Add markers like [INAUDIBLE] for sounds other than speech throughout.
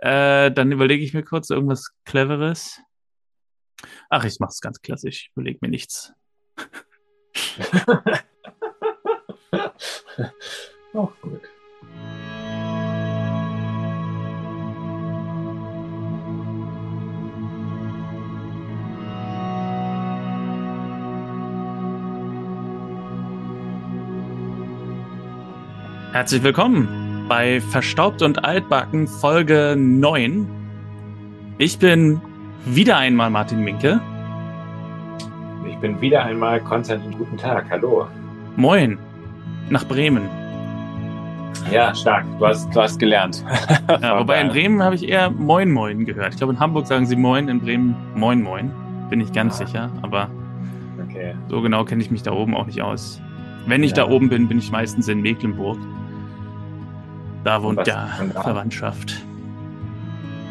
Äh, dann überlege ich mir kurz irgendwas Cleveres. Ach, ich mache es ganz klassisch. Ich überlege mir nichts. [LAUGHS] Auch gut. Herzlich willkommen bei Verstaubt und Altbacken Folge 9. Ich bin wieder einmal Martin Minke. Ich bin wieder einmal Konstantin. Guten Tag. Hallo. Moin. Nach Bremen. Ja, stark. Du hast, du hast gelernt. [LAUGHS] Ja, wobei in Bremen habe ich eher Moin Moin gehört. Ich glaube, in Hamburg sagen sie Moin, in Bremen Moin Moin. Bin ich ganz Ah. sicher, aber Okay. so genau kenne ich mich da oben auch nicht aus. Wenn ich Ja. da oben bin, bin ich meistens in Mecklenburg. Da wohnt was ja da? Verwandtschaft.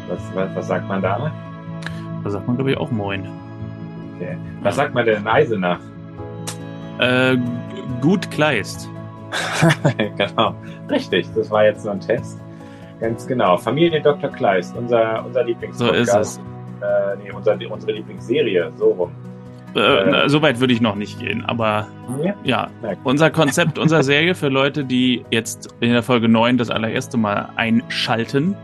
Was, was, was sagt man da? Da sagt man, glaube ich, auch Moin. Okay. Was sagt man denn in Eisenach? Äh, gut Kleist. [LAUGHS] genau. Richtig. Das war jetzt so ein Test. Ganz genau. Familie Dr. Kleist, unser, unser So Lieblingspodcast. ist es. Äh, nee, unser, unsere Lieblingsserie. So rum. Äh, Äh. so weit würde ich noch nicht gehen, aber Ja. unser Konzept, unsere Serie für Leute, die jetzt in der Folge 9 das allererste Mal einschalten,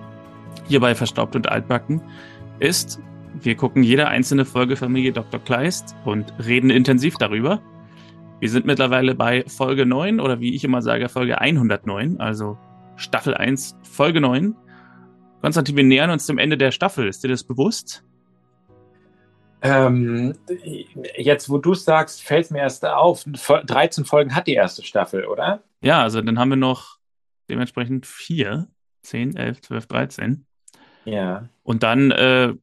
hier bei Verstaubt und Altbacken, ist, wir gucken jede einzelne Folge Familie Dr. Kleist und reden intensiv darüber. Wir sind mittlerweile bei Folge 9 oder wie ich immer sage, Folge 109, also Staffel 1, Folge 9. Konstantin, wir nähern uns dem Ende der Staffel. Ist dir das bewusst? Ähm, jetzt, wo du es sagst, fällt es mir erst auf. 13 Folgen hat die erste Staffel, oder? Ja, also dann haben wir noch dementsprechend vier, 10, 11, 12, 13. Ja. Und dann äh,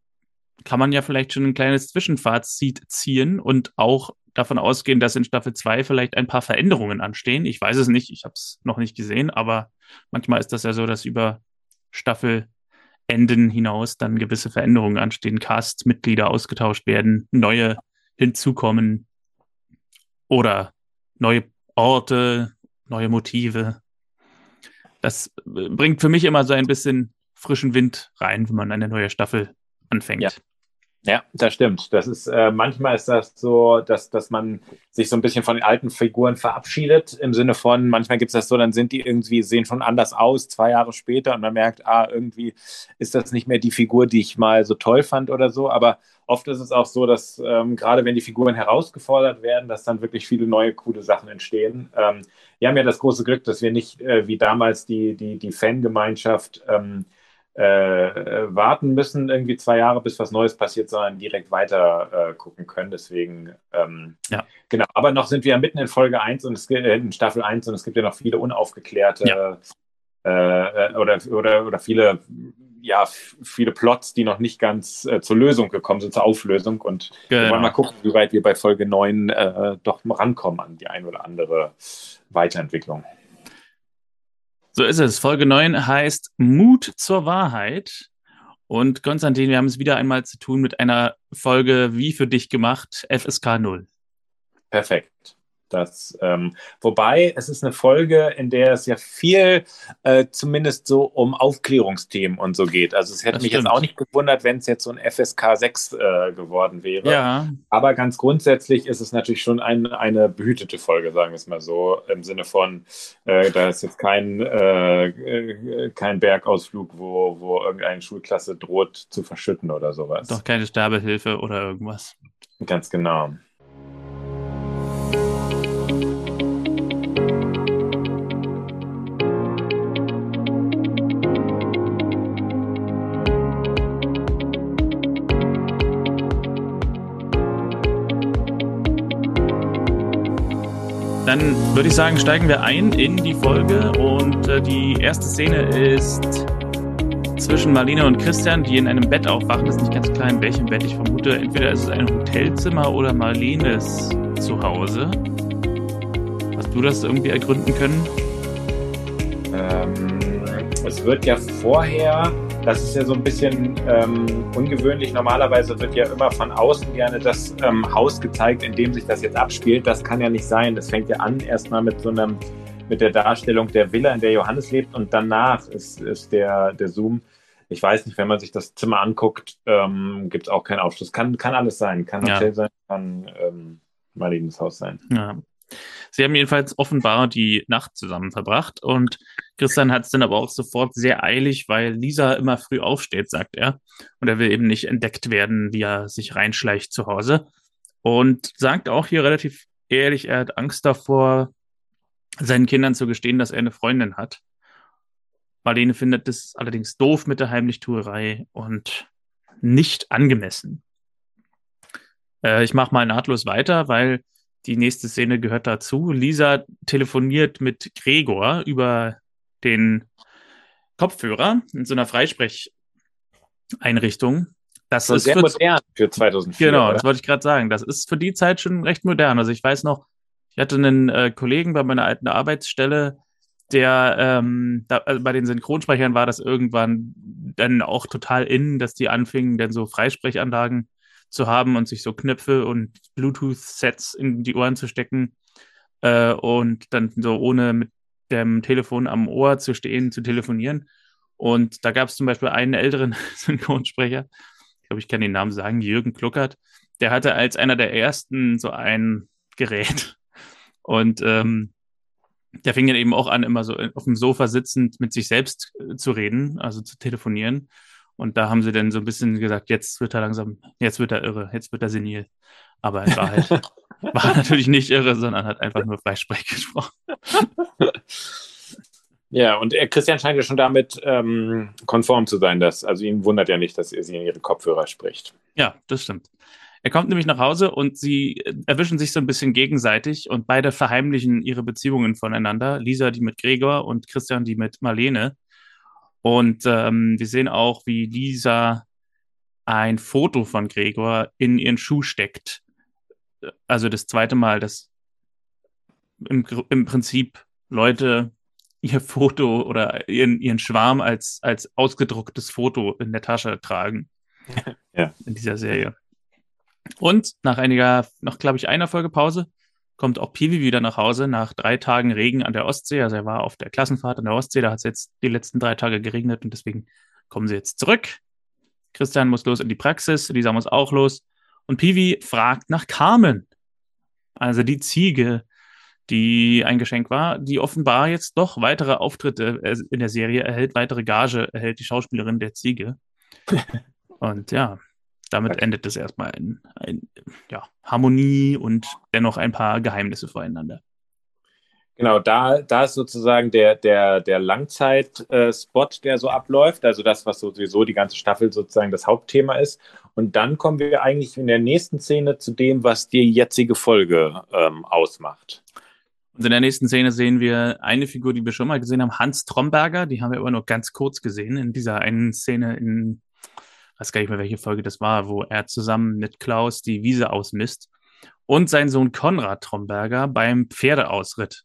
kann man ja vielleicht schon ein kleines Zwischenfazit ziehen und auch davon ausgehen, dass in Staffel 2 vielleicht ein paar Veränderungen anstehen. Ich weiß es nicht, ich habe es noch nicht gesehen, aber manchmal ist das ja so, dass über Staffelenden hinaus dann gewisse Veränderungen anstehen, Cast-Mitglieder ausgetauscht werden, neue hinzukommen oder neue Orte, neue Motive. Das äh, bringt für mich immer so ein bisschen frischen Wind rein, wenn man eine neue Staffel anfängt. Ja. Ja, das stimmt. Das ist äh, manchmal ist das so, dass, dass man sich so ein bisschen von den alten Figuren verabschiedet. Im Sinne von, manchmal gibt es das so, dann sind die irgendwie, sehen schon anders aus, zwei Jahre später, und man merkt, ah, irgendwie ist das nicht mehr die Figur, die ich mal so toll fand oder so. Aber oft ist es auch so, dass ähm, gerade wenn die Figuren herausgefordert werden, dass dann wirklich viele neue, coole Sachen entstehen. Ähm, wir haben ja das große Glück, dass wir nicht äh, wie damals die, die, die Fangemeinschaft ähm, äh, warten müssen, irgendwie zwei Jahre, bis was Neues passiert, sondern direkt weiter äh, gucken können. Deswegen, ähm, Ja. genau. Aber noch sind wir ja mitten in Folge 1 und es gibt äh, in Staffel 1 und es gibt ja noch viele unaufgeklärte Ja. äh, oder, oder, oder viele, ja, viele Plots, die noch nicht ganz äh, zur Lösung gekommen sind, zur Auflösung. Und wir wollen mal Genau. gucken, wie weit wir bei Folge 9 äh, doch rankommen an die ein oder andere Weiterentwicklung. So ist es. Folge 9 heißt Mut zur Wahrheit. Und Konstantin, wir haben es wieder einmal zu tun mit einer Folge wie für dich gemacht, FSK 0. Perfekt. Das, ähm, wobei es ist eine Folge, in der es ja viel äh, zumindest so um Aufklärungsthemen und so geht. Also es hätte Das mich stimmt. jetzt auch nicht gewundert, wenn es jetzt so ein FSK 6 äh, geworden wäre. Ja, Aber ganz grundsätzlich ist es natürlich schon ein, eine behütete Folge, sagen wir es mal so, im Sinne von, äh, da ist jetzt kein, äh, äh, kein Bergausflug, wo, wo irgendeine Schulklasse droht zu verschütten oder sowas. doch keine Sterbehilfe oder irgendwas. Ganz genau. Dann würde ich sagen, steigen wir ein in die Folge und äh, die erste Szene ist zwischen Marlene und Christian, die in einem Bett aufwachen. Das ist nicht ganz klar, in welchem Bett. Ich vermute, entweder ist es ein Hotelzimmer oder Marlenes Zuhause. Hast du das irgendwie ergründen können? Ähm, es wird ja vorher, das ist ja so ein bisschen ähm, ungewöhnlich, normalerweise wird ja immer von außen gerne das ähm, Haus gezeigt, in dem sich das jetzt abspielt. Das kann ja nicht sein. Das fängt ja an erstmal mit so einem, mit der Darstellung der Villa, in der Johannes lebt und danach ist, ist der, der Zoom ich weiß nicht, wenn man sich das Zimmer anguckt, ähm, gibt es auch keinen Aufschluss. Kann, kann alles sein. Kann Ja. Hotel sein, kann ähm, Marlenes Haus sein. Ja. Sie haben jedenfalls offenbar die Nacht zusammen verbracht und Christian hat es dann aber auch sofort sehr eilig, weil Lisa immer früh aufsteht, sagt er. Und er will eben nicht entdeckt werden, wie er sich reinschleicht zu Hause. Und sagt auch hier relativ ehrlich, er hat Angst davor, seinen Kindern zu gestehen, dass er eine Freundin hat. Marlene findet das allerdings doof mit der Heimlichtuerei und nicht angemessen. Äh, ich mache mal nahtlos weiter, weil die nächste Szene gehört dazu. Lisa telefoniert mit Gregor über den Kopfhörer in so einer Freisprecheinrichtung. Das ist sehr für, modern für 2004. Genau, oder? das wollte ich gerade sagen. Das ist für die Zeit schon recht modern. Also ich weiß noch, ich hatte einen äh, Kollegen bei meiner alten Arbeitsstelle, der ähm, da, also bei den Synchronsprechern war das irgendwann dann auch total in, dass die anfingen, dann so Freisprechanlagen zu haben und sich so Knöpfe und Bluetooth-Sets in die Ohren zu stecken äh, und dann so ohne mit dem Telefon am Ohr zu stehen, zu telefonieren. Und da gab es zum Beispiel einen älteren [LAUGHS] Synchronsprecher, ich glaube, ich kann den Namen sagen, Jürgen Kluckert, der hatte als einer der ersten so ein Gerät. Und ähm, der fing dann eben auch an, immer so auf dem Sofa sitzend mit sich selbst äh, zu reden, also zu telefonieren. Und da haben sie dann so ein bisschen gesagt, jetzt wird er langsam, jetzt wird er irre, jetzt wird er senil. Aber in Wahrheit [LAUGHS] war er natürlich nicht irre, sondern hat einfach nur Freisprech gesprochen. [LAUGHS] Ja, und äh, Christian scheint ja schon damit ähm, konform zu sein, dass, also ihn wundert ja nicht, dass er sie in ihre Kopfhörer spricht. Ja, das stimmt. Er kommt nämlich nach Hause und sie äh, erwischen sich so ein bisschen gegenseitig und beide verheimlichen ihre Beziehungen voneinander. Lisa, die mit Gregor und Christian, die mit Marlene. Und ähm, wir sehen auch, wie Lisa ein Foto von Gregor in ihren Schuh steckt. Also das zweite Mal, dass im, im Prinzip Leute ihr Foto oder ihren, ihren Schwarm als, als ausgedrucktes Foto in der Tasche tragen. Ja. In dieser Serie. Und nach einiger, noch glaube ich, einer Folge Pause kommt auch Piwi wieder nach Hause nach drei Tagen Regen an der Ostsee. Also er war auf der Klassenfahrt an der Ostsee, da hat es jetzt die letzten drei Tage geregnet und deswegen kommen sie jetzt zurück. Christian muss los in die Praxis, Lisa muss auch los. Und Piwi fragt nach Carmen. Also die Ziege, die ein Geschenk war, die offenbar jetzt doch weitere Auftritte äh, in der Serie erhält, weitere Gage erhält die Schauspielerin der Ziege. [LAUGHS] Und ja, damit endet es erstmal in, in ja, Harmonie und dennoch ein paar Geheimnisse voreinander. Genau, da, da ist sozusagen der, der, der Langzeit-Spot, der so abläuft, also das, was sowieso die ganze Staffel sozusagen das Hauptthema ist. Und dann kommen wir eigentlich in der nächsten Szene zu dem, was die jetzige Folge ähm, ausmacht. Und in der nächsten Szene sehen wir eine Figur, die wir schon mal gesehen haben, Hans Tromberger. Die haben wir aber nur ganz kurz gesehen in dieser einen Szene in, weiß gar nicht mehr, welche Folge das war, wo er zusammen mit Klaus die Wiese ausmisst. Und sein Sohn Konrad Tromberger beim Pferdeausritt.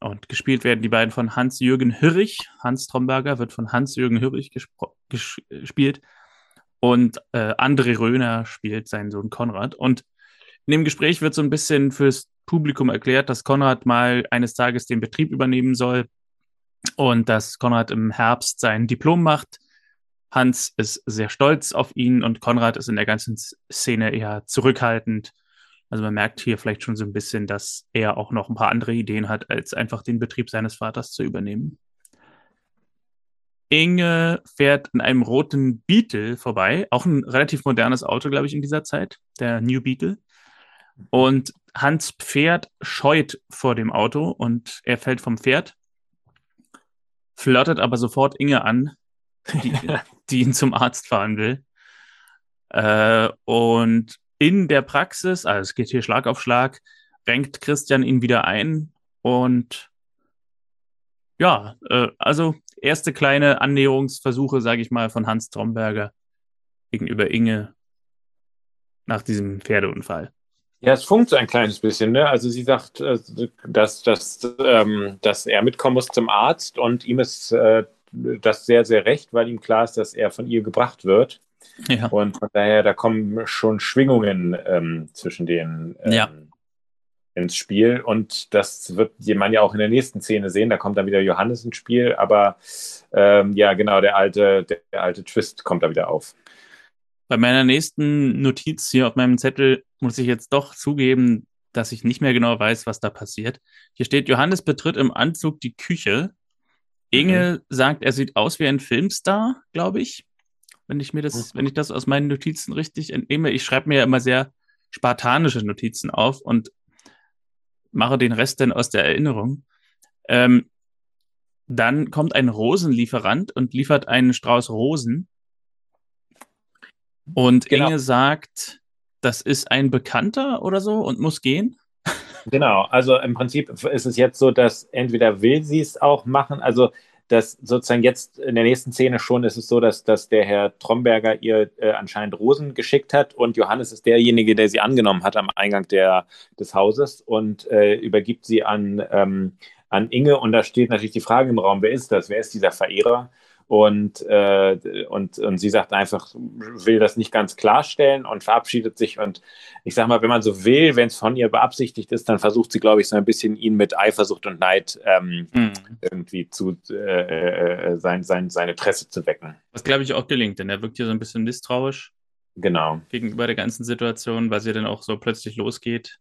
Und gespielt werden die beiden von Hans-Jürgen Hirrich. Hans Tromberger wird von Hans-Jürgen ges gespielt. Und äh, André Röhner spielt seinen Sohn Konrad. Und in dem Gespräch wird so ein bisschen fürs Publikum erklärt, dass Konrad mal eines Tages den Betrieb übernehmen soll und dass Konrad im Herbst sein Diplom macht. Hans ist sehr stolz auf ihn und Konrad ist in der ganzen Szene eher zurückhaltend. Also man merkt hier vielleicht schon so ein bisschen, dass er auch noch ein paar andere Ideen hat, als einfach den Betrieb seines Vaters zu übernehmen. Inge fährt in einem roten Beetle vorbei, auch ein relativ modernes Auto, glaube ich, in dieser Zeit, der New Beetle. Und Hans Pferd scheut vor dem Auto und er fällt vom Pferd, flirtet aber sofort Inge an, die, [LAUGHS] die ihn zum Arzt fahren will. Äh, und in der Praxis, also es geht hier Schlag auf Schlag, renkt Christian ihn wieder ein und ja, äh, also erste kleine Annäherungsversuche, sage ich mal, von Hans Tromberger gegenüber Inge nach diesem Pferdeunfall. Ja, es funkt so ein kleines bisschen. Ne? Also sie sagt, äh, dass, dass, ähm, dass er mitkommen muss zum Arzt und ihm ist äh, das sehr, sehr recht, weil ihm klar ist, dass er von ihr gebracht wird. Ja. Und von daher, da kommen schon Schwingungen ähm, zwischen den. Ähm, Ja. ins Spiel. Und das wird man ja auch in der nächsten Szene sehen. Da kommt dann wieder Johannes ins Spiel. Aber ähm, ja, genau, der alte, der, der alte Twist kommt da wieder auf. Bei meiner nächsten Notiz hier auf meinem Zettel muss ich jetzt doch zugeben, dass ich nicht mehr genau weiß, was da passiert. Hier steht, Johannes betritt im Anzug die Küche. Inge mhm. sagt, er sieht aus wie ein Filmstar, glaube ich. Wenn ich mir das, mhm. wenn ich das aus meinen Notizen richtig entnehme. Ich schreibe mir ja immer sehr spartanische Notizen auf und mache den Rest dann aus der Erinnerung. Ähm, dann kommt ein Rosenlieferant und liefert einen Strauß Rosen. Und genau. Inge sagt, das ist ein Bekannter oder so und muss gehen. Genau, also im Prinzip ist es jetzt so, dass entweder will sie es auch machen, also dass sozusagen jetzt in der nächsten Szene schon ist es so, dass, dass der Herr Tromberger ihr äh, anscheinend Rosen geschickt hat und Johannes ist derjenige, der sie angenommen hat am Eingang der, des Hauses und äh, übergibt sie an, ähm, an Inge und da steht natürlich die Frage im Raum, wer ist das? Wer ist dieser Verehrer? Und, äh, und, und sie sagt einfach, will das nicht ganz klarstellen und verabschiedet sich. Und ich sage mal, wenn man so will, wenn es von ihr beabsichtigt ist, dann versucht sie, glaube ich, so ein bisschen ihn mit Eifersucht und Neid ähm, mhm. irgendwie zu äh, äh, sein, sein, seine Presse zu wecken. Was, glaube ich, auch gelingt, denn er wirkt hier so ein bisschen misstrauisch. Genau. Gegenüber der ganzen Situation, weil sie dann auch so plötzlich losgeht.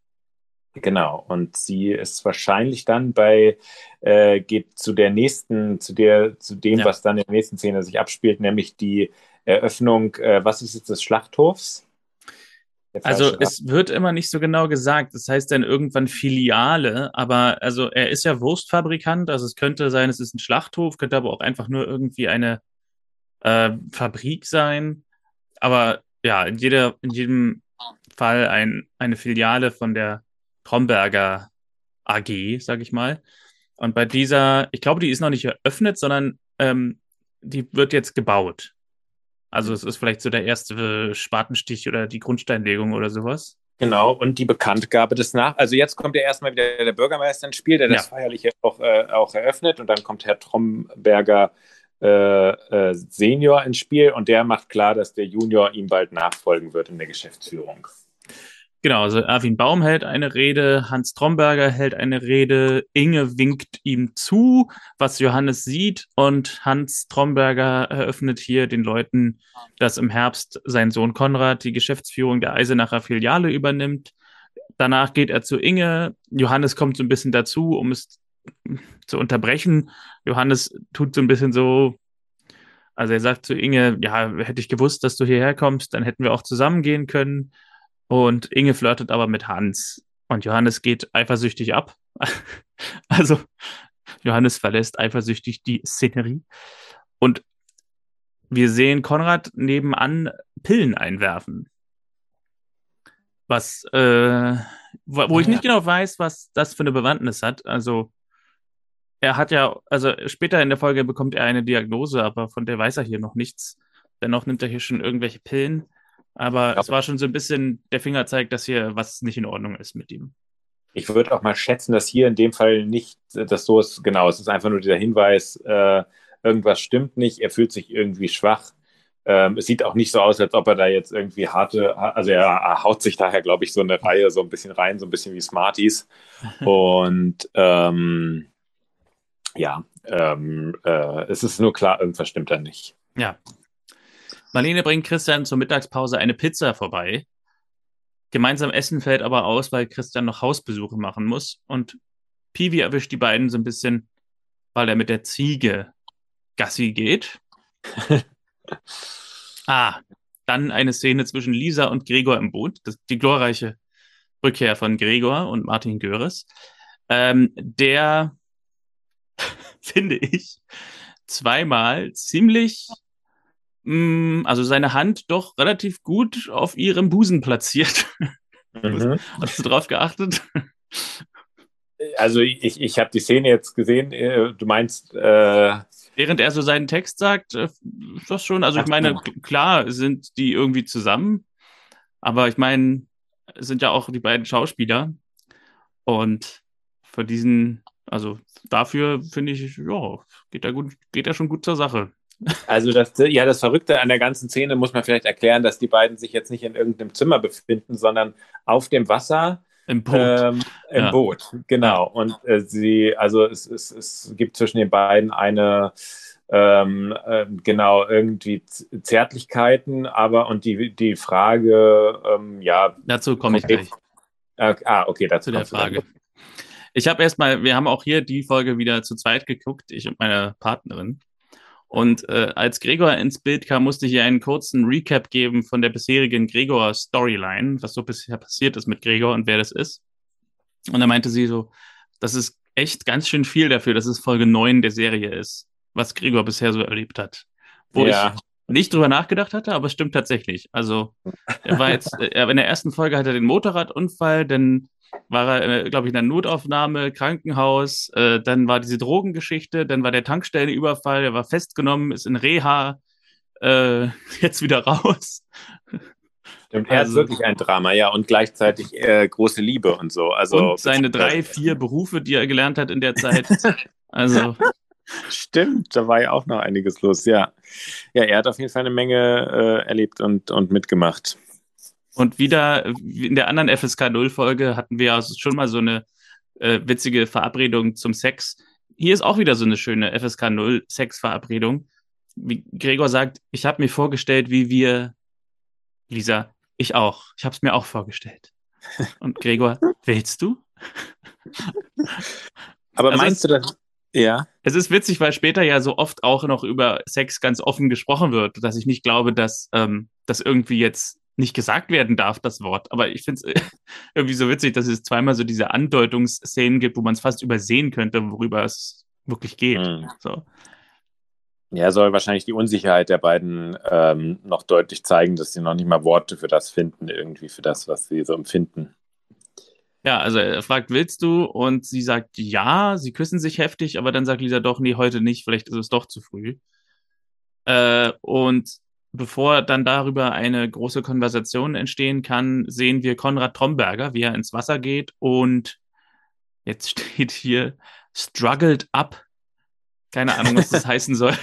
Genau, und sie ist wahrscheinlich dann bei, äh, geht zu der nächsten, zu der, zu dem, ja. was dann in der nächsten Szene sich abspielt, nämlich die Eröffnung, äh, was ist jetzt des Schlachthofs? Also es wird immer nicht so genau gesagt. Das heißt dann irgendwann Filiale, aber also er ist ja Wurstfabrikant, also es könnte sein, es ist ein Schlachthof, könnte aber auch einfach nur irgendwie eine äh, Fabrik sein. Aber ja, in, jeder, in jedem Fall ein, eine Filiale von der Tromberger AG, sag ich mal. Und bei dieser, ich glaube, die ist noch nicht eröffnet, sondern ähm, die wird jetzt gebaut. Also es ist vielleicht so der erste Spatenstich oder die Grundsteinlegung oder sowas. Genau, und die Bekanntgabe des Nach. Also jetzt kommt ja erstmal wieder der Bürgermeister ins Spiel, der das ja. feierlich auch, äh, auch eröffnet. Und dann kommt Herr Tromberger äh, äh, Senior ins Spiel und der macht klar, dass der Junior ihm bald nachfolgen wird in der Geschäftsführung. Genau, also Erwin Baum hält eine Rede, Hans Tromberger hält eine Rede, Inge winkt ihm zu, was Johannes sieht und Hans Tromberger eröffnet hier den Leuten, dass im Herbst sein Sohn Konrad die Geschäftsführung der Eisenacher Filiale übernimmt. Danach geht er zu Inge, Johannes kommt so ein bisschen dazu, um es zu unterbrechen. Johannes tut so ein bisschen so, also er sagt zu Inge, ja, hätte ich gewusst, dass du hierher kommst, dann hätten wir auch zusammen gehen können. Und Inge flirtet aber mit Hans. Und Johannes geht eifersüchtig ab. [LAUGHS] also Johannes verlässt eifersüchtig die Szenerie. Und wir sehen Konrad nebenan Pillen einwerfen. Was, äh, wo, wo ich nicht genau weiß, was das für eine Bewandtnis hat. Also, er hat ja, also später in der Folge bekommt er eine Diagnose, aber von der weiß er hier noch nichts. Dennoch nimmt er hier schon irgendwelche Pillen. Aber ja. es war schon so ein bisschen der Fingerzeig, dass hier was nicht in Ordnung ist mit ihm. Ich würde auch mal schätzen, dass hier in dem Fall nicht, dass so ist, genau, es ist einfach nur dieser Hinweis, äh, irgendwas stimmt nicht, er fühlt sich irgendwie schwach. Ähm, es sieht auch nicht so aus, als ob er da jetzt irgendwie harte, also er haut sich daher, glaube ich, so eine Reihe so ein bisschen rein, so ein bisschen wie Smarties. [LAUGHS] Und ähm, ja, ähm, äh, es ist nur klar, irgendwas stimmt da nicht. Ja, Marlene bringt Christian zur Mittagspause eine Pizza vorbei. Gemeinsam essen fällt aber aus, weil Christian noch Hausbesuche machen muss. Und Piwi erwischt die beiden so ein bisschen, weil er mit der Ziege Gassi geht. [LAUGHS] ah, dann eine Szene zwischen Lisa und Gregor im Boot. Das, die glorreiche Rückkehr von Gregor und Martin Göres. Ähm, der, [LAUGHS] finde ich, zweimal ziemlich also seine Hand doch relativ gut auf ihrem Busen platziert. [LAUGHS] Mhm. Hast du drauf geachtet? Also ich, ich habe die Szene jetzt gesehen, äh, du meinst... Äh Während er so seinen Text sagt, äh, ist das schon, also ich meine, klar sind die irgendwie zusammen, aber ich meine, es sind ja auch die beiden Schauspieler und für diesen, also dafür finde ich, ja, geht er gut, geht er schon gut zur Sache. Also das, ja, das Verrückte an der ganzen Szene muss man vielleicht erklären, dass die beiden sich jetzt nicht in irgendeinem Zimmer befinden, sondern auf dem Wasser Im Boot. Ähm, Im ja. Boot, genau. Und äh, sie, also es, es, es gibt zwischen den beiden eine ähm, äh, genau irgendwie Zärtlichkeiten, aber und die, die Frage, ähm, ja. Dazu komme ich gleich. Äh, ah, okay, dazu zu der Frage. Ich habe erstmal, wir haben auch hier die Folge wieder zu zweit geguckt, ich und meine Partnerin. Und äh, als Gregor ins Bild kam, musste ich ihr einen kurzen Recap geben von der bisherigen Gregor-Storyline, was so bisher passiert ist mit Gregor und wer das ist. Und da meinte sie so, das ist echt ganz schön viel dafür, dass es Folge 9 der Serie ist, was Gregor bisher so erlebt hat. Wo ja. ich nicht drüber nachgedacht hatte, aber es stimmt tatsächlich. Also er war jetzt, [LAUGHS] er, in der ersten Folge hatte er den Motorradunfall, dann war er, äh, glaube ich, in der Notaufnahme, Krankenhaus, äh, dann war diese Drogengeschichte, dann war der Tankstellenüberfall, er war festgenommen, ist in Reha, äh, [LAUGHS] jetzt wieder raus. Stimmt, er also, ist wirklich ein Drama, ja, und gleichzeitig äh, große Liebe und so. Also, und seine drei, vier Berufe, die er gelernt hat in der Zeit. [LAUGHS] Also. Stimmt, da war ja auch noch einiges los, ja. Ja, er hat auf jeden Fall eine Menge äh, erlebt und, und mitgemacht. Und wieder in der anderen FSK 0 Folge hatten wir schon mal so eine äh, witzige Verabredung zum Sex. Hier ist auch wieder so eine schöne FSK 0 Sex-Verabredung. Wie Gregor sagt, ich habe mir vorgestellt, wie wir, Lisa, ich auch. Ich habe es mir auch vorgestellt. [LAUGHS] Und Gregor, willst du? Aber also meinst du das? Ja. Es ist witzig, weil später ja so oft auch noch über Sex ganz offen gesprochen wird, dass ich nicht glaube, dass ähm, das irgendwie jetzt nicht gesagt werden darf, das Wort. Aber ich finde es [LAUGHS] irgendwie so witzig, dass es zweimal so diese Andeutungsszenen gibt, wo man es fast übersehen könnte, worüber es wirklich geht. Mhm. So. Ja, soll wahrscheinlich die Unsicherheit der beiden ähm, noch deutlich zeigen, dass sie noch nicht mal Worte für das finden, irgendwie für das, was sie so empfinden. Ja, also er fragt, willst du? Und sie sagt ja, sie küssen sich heftig, aber dann sagt Lisa doch, nee, heute nicht, vielleicht ist es doch zu früh. Äh, und bevor dann darüber eine große Konversation entstehen kann, sehen wir Konrad Tromberger, wie er ins Wasser geht und jetzt [LAUGHS] steht hier struggled up. Keine Ahnung, was das [LAUGHS] heißen soll.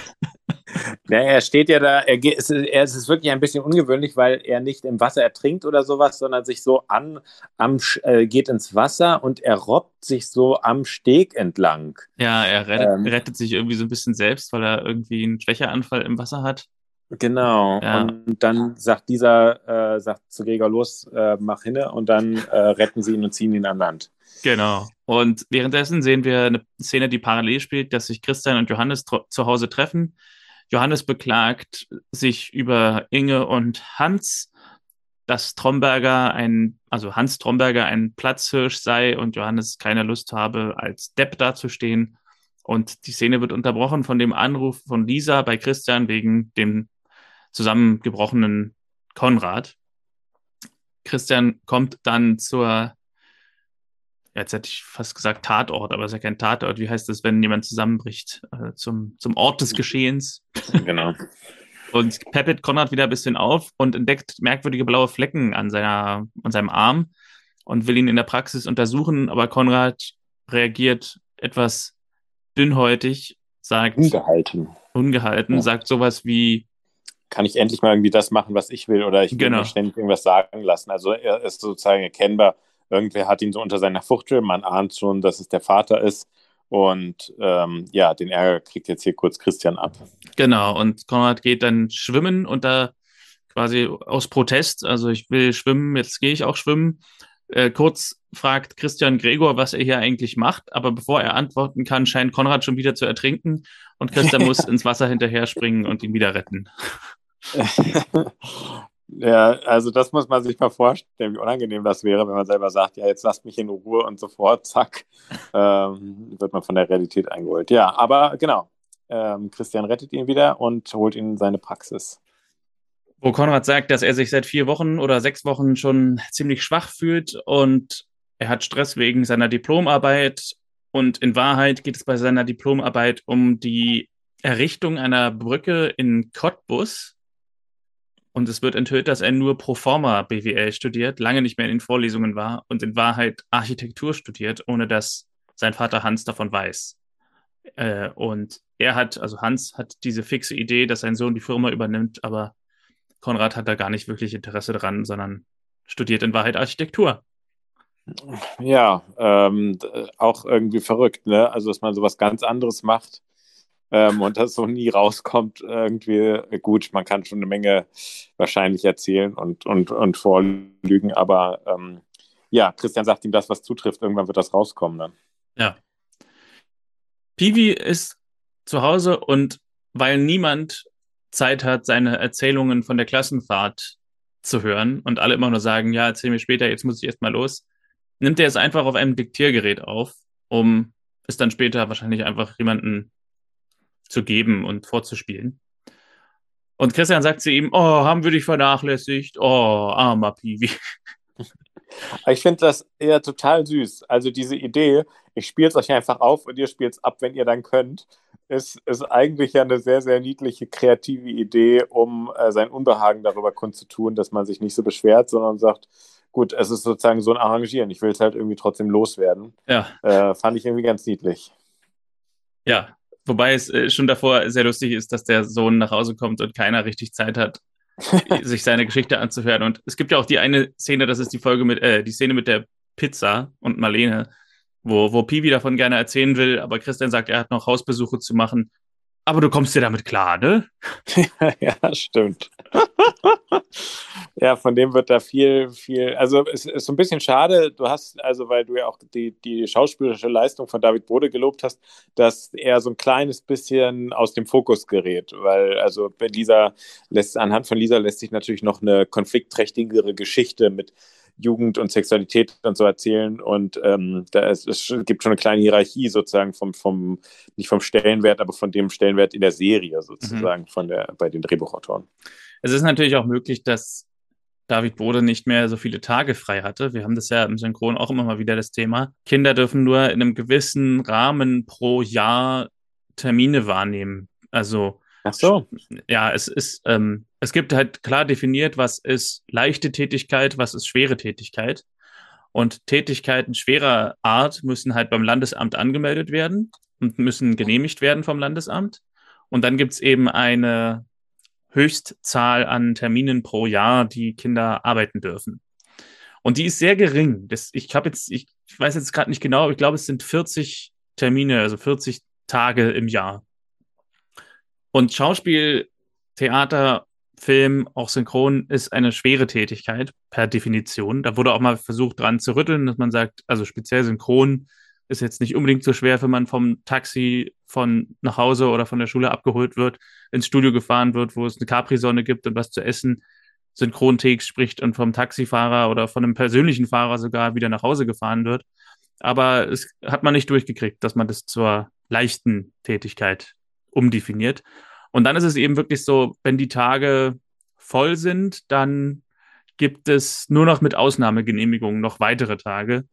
Ja, er steht ja da, er, es, er, es ist wirklich ein bisschen ungewöhnlich, weil er nicht im Wasser ertrinkt oder sowas, sondern sich so an, am, äh, geht ins Wasser und er robbt sich so am Steg entlang. Ja, er rettet, ähm, rettet sich irgendwie so ein bisschen selbst, weil er irgendwie einen Schwächeanfall im Wasser hat. Genau. Ja. Und dann sagt dieser, äh, sagt zu Gregor los, äh, mach hinne und dann äh, retten sie ihn und ziehen ihn an Land. Genau. Und währenddessen sehen wir eine Szene, die parallel spielt, dass sich Christian und Johannes zu Hause treffen. Johannes beklagt sich über Inge und Hans, dass Tromberger ein, also Hans Tromberger ein Platzhirsch sei und Johannes keine Lust habe, als Depp dazustehen. Und die Szene wird unterbrochen von dem Anruf von Lisa bei Christian wegen dem zusammengebrochenen Konrad. Christian kommt dann zur, jetzt hätte ich fast gesagt Tatort, aber es ist ja kein Tatort. Wie heißt das, wenn jemand zusammenbricht? Äh, zum, zum Ort des Geschehens. Genau. Und peppelt Konrad wieder ein bisschen auf und entdeckt merkwürdige blaue Flecken an, seiner, an seinem Arm und will ihn in der Praxis untersuchen, aber Konrad reagiert etwas dünnhäutig, sagt. Ungehalten. Ungehalten, ja. sagt sowas wie, kann ich endlich mal irgendwie das machen, was ich will, oder ich will genau. mir ständig irgendwas sagen lassen. Also er ist sozusagen erkennbar, irgendwer hat ihn so unter seiner Fuchtel, man ahnt schon, dass es der Vater ist. Und ähm, ja, den Ärger kriegt jetzt hier kurz Christian ab. Genau, und Konrad geht dann schwimmen und da quasi aus Protest, also ich will schwimmen, jetzt gehe ich auch schwimmen. Äh, kurz fragt Christian Gregor, was er hier eigentlich macht, aber bevor er antworten kann, scheint Konrad schon wieder zu ertrinken und Christian [LAUGHS] muss ins Wasser hinterher springen und ihn wieder retten. [LAUGHS] ja, also das muss man sich mal vorstellen, wie unangenehm das wäre, wenn man selber sagt, ja, jetzt lasst mich in Ruhe und sofort, zack, [LAUGHS] ähm, wird man von der Realität eingeholt. Ja, aber genau, ähm, Christian rettet ihn wieder und holt ihn in seine Praxis. Wo Konrad sagt, dass er sich seit vier Wochen oder sechs Wochen schon ziemlich schwach fühlt und er hat Stress wegen seiner Diplomarbeit und in Wahrheit geht es bei seiner Diplomarbeit um die Errichtung einer Brücke in Cottbus, und es wird enthüllt, dass er nur pro forma BWL studiert, lange nicht mehr in den Vorlesungen war und in Wahrheit Architektur studiert, ohne dass sein Vater Hans davon weiß. Äh, und er hat, also Hans hat diese fixe Idee, dass sein Sohn die Firma übernimmt, aber Konrad hat da gar nicht wirklich Interesse dran, sondern studiert in Wahrheit Architektur. Ja, ähm, auch irgendwie verrückt, ne? Also, dass man sowas ganz anderes macht ähm, und das so nie rauskommt, irgendwie. Gut, man kann schon eine Menge wahrscheinlich erzählen und, und, und vorlügen, aber ähm, ja, Christian sagt ihm das, was zutrifft. Irgendwann wird das rauskommen dann. Ja. Piwi ist zu Hause und weil niemand Zeit hat, seine Erzählungen von der Klassenfahrt zu hören und alle immer nur sagen, ja, erzähl mir später, jetzt muss ich erstmal los, nimmt er es einfach auf einem Diktiergerät auf, um es dann später wahrscheinlich einfach jemanden zu geben und vorzuspielen. Und Christian sagt zu ihm, oh, haben wir dich vernachlässigt? Oh, armer Piwi. [LAUGHS] Ich finde das eher total süß. Also diese Idee, ich spiele es euch einfach auf und ihr spielt es ab, wenn ihr dann könnt, ist, ist eigentlich ja eine sehr, sehr niedliche, kreative Idee, um äh, sein Unbehagen darüber kundzutun, dass man sich nicht so beschwert, sondern sagt, gut, es ist sozusagen so ein Arrangieren. Ich will es halt irgendwie trotzdem loswerden. Ja. Äh, fand ich irgendwie ganz niedlich. Ja, wobei es äh, schon davor sehr lustig ist, dass der Sohn nach Hause kommt und keiner richtig Zeit hat, [LAUGHS] sich seine Geschichte anzuhören. Und es gibt ja auch die eine Szene, das ist die Folge mit, äh, die Szene mit der Pizza und Marlene, wo, wo Piwi davon gerne erzählen will, aber Christian sagt, er hat noch Hausbesuche zu machen. Aber du kommst dir damit klar, ne? [LAUGHS] ja, stimmt. [LAUGHS] ja, von dem wird da viel, viel. Also es ist so ein bisschen schade, du hast, also weil du ja auch die, die schauspielerische Leistung von David Bode gelobt hast, dass er so ein kleines bisschen aus dem Fokus gerät. Weil, also Lisa lässt, anhand von Lisa lässt sich natürlich noch eine konfliktträchtigere Geschichte mit Jugend und Sexualität und so erzählen. Und ähm, da ist, es gibt schon eine kleine Hierarchie sozusagen vom, vom, nicht vom Stellenwert, aber von dem Stellenwert in der Serie sozusagen mhm. von der, bei den Drehbuchautoren. Es ist natürlich auch möglich, dass David Bode nicht mehr so viele Tage frei hatte. Wir haben das ja im Synchron auch immer mal wieder das Thema. Kinder dürfen nur in einem gewissen Rahmen pro Jahr Termine wahrnehmen. Also Ach so. Ja, es ist, ähm, es gibt halt klar definiert, was ist leichte Tätigkeit, was ist schwere Tätigkeit. Und Tätigkeiten schwerer Art müssen halt beim Landesamt angemeldet werden und müssen genehmigt werden vom Landesamt. Und dann gibt es eben eine Höchstzahl an Terminen pro Jahr, die Kinder arbeiten dürfen. Und die ist sehr gering. Das, ich habe jetzt, ich weiß jetzt gerade nicht genau, aber ich glaube, es sind 40 Termine, also 40 Tage im Jahr. Und Schauspiel, Theater, Film, auch Synchron ist eine schwere Tätigkeit per Definition. Da wurde auch mal versucht, dran zu rütteln, dass man sagt, also speziell Synchron ist jetzt nicht unbedingt so schwer, wenn man vom Taxi von nach Hause oder von der Schule abgeholt wird, ins Studio gefahren wird, wo es eine Capri-Sonne gibt und was zu essen, Synchrontext spricht und vom Taxifahrer oder von einem persönlichen Fahrer sogar wieder nach Hause gefahren wird. Aber es hat man nicht durchgekriegt, dass man das zur leichten Tätigkeit umdefiniert. Und dann ist es eben wirklich so, wenn die Tage voll sind, dann gibt es nur noch mit Ausnahmegenehmigungen noch weitere Tage.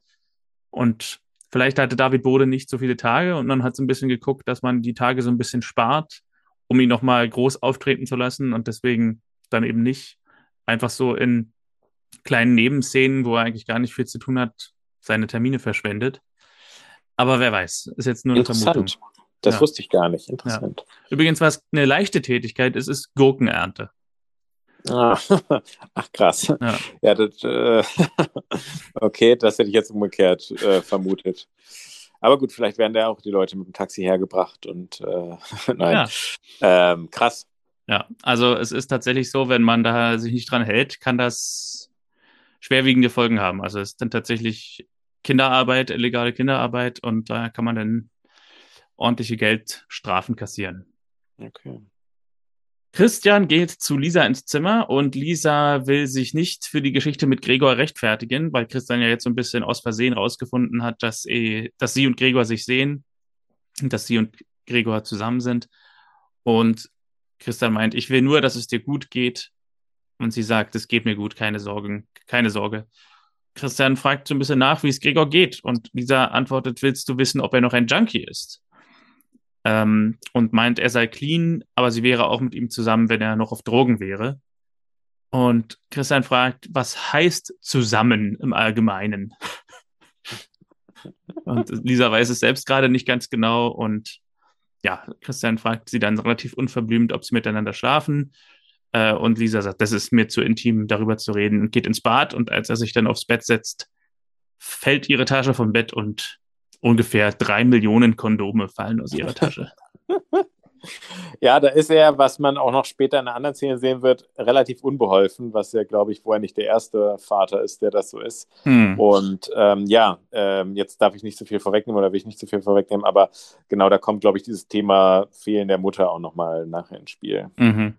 Und vielleicht hatte David Bode nicht so viele Tage und man hat so ein bisschen geguckt, dass man die Tage so ein bisschen spart, um ihn nochmal groß auftreten zu lassen und deswegen dann eben nicht einfach so in kleinen Nebenszenen, wo er eigentlich gar nicht viel zu tun hat, seine Termine verschwendet. Aber wer weiß, ist jetzt nur eine Vermutung. Das ja. wusste ich gar nicht. Interessant. Ja. Übrigens, was eine leichte Tätigkeit ist, ist Gurkenernte. Ah, [LAUGHS] ach, krass. Ja, ja das, äh, [LAUGHS] okay, das hätte ich jetzt umgekehrt äh, vermutet. Aber gut, vielleicht werden da auch die Leute mit dem Taxi hergebracht und äh, [LAUGHS] nein. Ja. Ähm, krass. Ja, also es ist tatsächlich so, wenn man da sich nicht dran hält, kann das schwerwiegende Folgen haben. Also es ist dann tatsächlich Kinderarbeit, illegale Kinderarbeit und da kann man dann ordentliche Geldstrafen kassieren. Okay. Christian geht zu Lisa ins Zimmer und Lisa will sich nicht für die Geschichte mit Gregor rechtfertigen, weil Christian ja jetzt so ein bisschen aus Versehen rausgefunden hat, dass, eh, dass sie und Gregor sich sehen, dass sie und Gregor zusammen sind. Und Christian meint, ich will nur, dass es dir gut geht. Und sie sagt, es geht mir gut, keine Sorgen, keine Sorge. Christian fragt so ein bisschen nach, wie es Gregor geht. Und Lisa antwortet, willst du wissen, ob er noch ein Junkie ist? Ähm, und meint, er sei clean, aber sie wäre auch mit ihm zusammen, wenn er noch auf Drogen wäre. Und Christian fragt, was heißt zusammen im Allgemeinen? [LAUGHS] und Lisa weiß es selbst gerade nicht ganz genau. Und ja, Christian fragt sie dann relativ unverblümt, ob sie miteinander schlafen. Äh, und Lisa sagt, das ist mir zu intim, darüber zu reden, und geht ins Bad. Und als er sich dann aufs Bett setzt, fällt ihre Tasche vom Bett und ungefähr drei Millionen Kondome fallen aus ihrer Tasche. [LAUGHS] Ja, da ist er, was man auch noch später in einer anderen Szene sehen wird, relativ unbeholfen, was ja, glaube ich, vorher nicht der erste Vater ist, der das so ist. Hm. Und ähm, ja, ähm, jetzt darf ich nicht so viel vorwegnehmen oder will ich nicht so viel vorwegnehmen, aber genau da kommt, glaube ich, dieses Thema Fehlen der Mutter auch nochmal nachher ins Spiel. Mhm.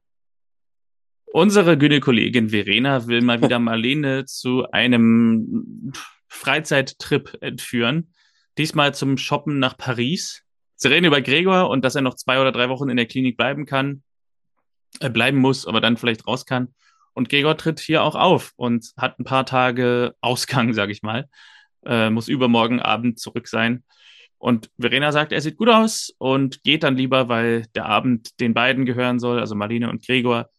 Unsere Gynäkologin Verena will mal wieder Marlene [LAUGHS] zu einem Freizeittrip entführen. Diesmal zum Shoppen nach Paris. Sie reden über Gregor und dass er noch zwei oder drei Wochen in der Klinik bleiben kann, äh, bleiben muss, aber dann vielleicht raus kann. Und Gregor tritt hier auch auf und hat ein paar Tage Ausgang, [LAUGHS] sag ich mal. Äh, muss übermorgen Abend zurück sein. Und Verena sagt, er sieht gut aus und geht dann lieber, weil der Abend den beiden gehören soll, also Marlene und Gregor.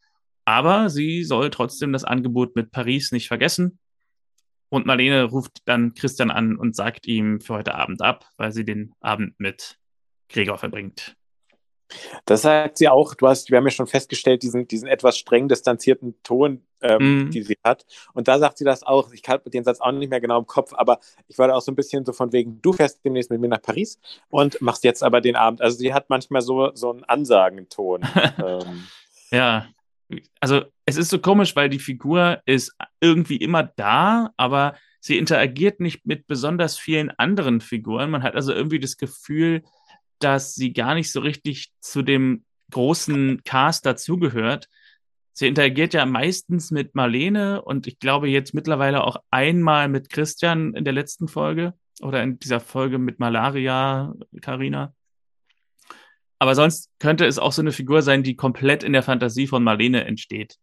Aber sie soll trotzdem das Angebot mit Paris nicht vergessen. Und Marlene ruft dann Christian an und sagt ihm für heute Abend ab, weil sie den Abend mit Gregor verbringt. Das sagt sie auch. Du hast, wir haben ja schon festgestellt, diesen, diesen etwas streng distanzierten Ton, ähm, mm. die sie hat. Und da sagt sie das auch. Ich habe den Satz auch nicht mehr genau im Kopf, aber ich war da auch so ein bisschen so von wegen, du fährst demnächst mit mir nach Paris und machst jetzt aber den Abend. Also sie hat manchmal so, so einen Ansagenton. [LAUGHS] ähm. Ja, also es ist so komisch, weil die Figur ist irgendwie immer da, aber sie interagiert nicht mit besonders vielen anderen Figuren. Man hat also irgendwie das Gefühl, dass sie gar nicht so richtig zu dem großen Cast dazugehört. Sie interagiert ja meistens mit Marlene und ich glaube jetzt mittlerweile auch einmal mit Christian in der letzten Folge oder in dieser Folge mit Malaria, Karina. Aber sonst könnte es auch so eine Figur sein, die komplett in der Fantasie von Marlene entsteht.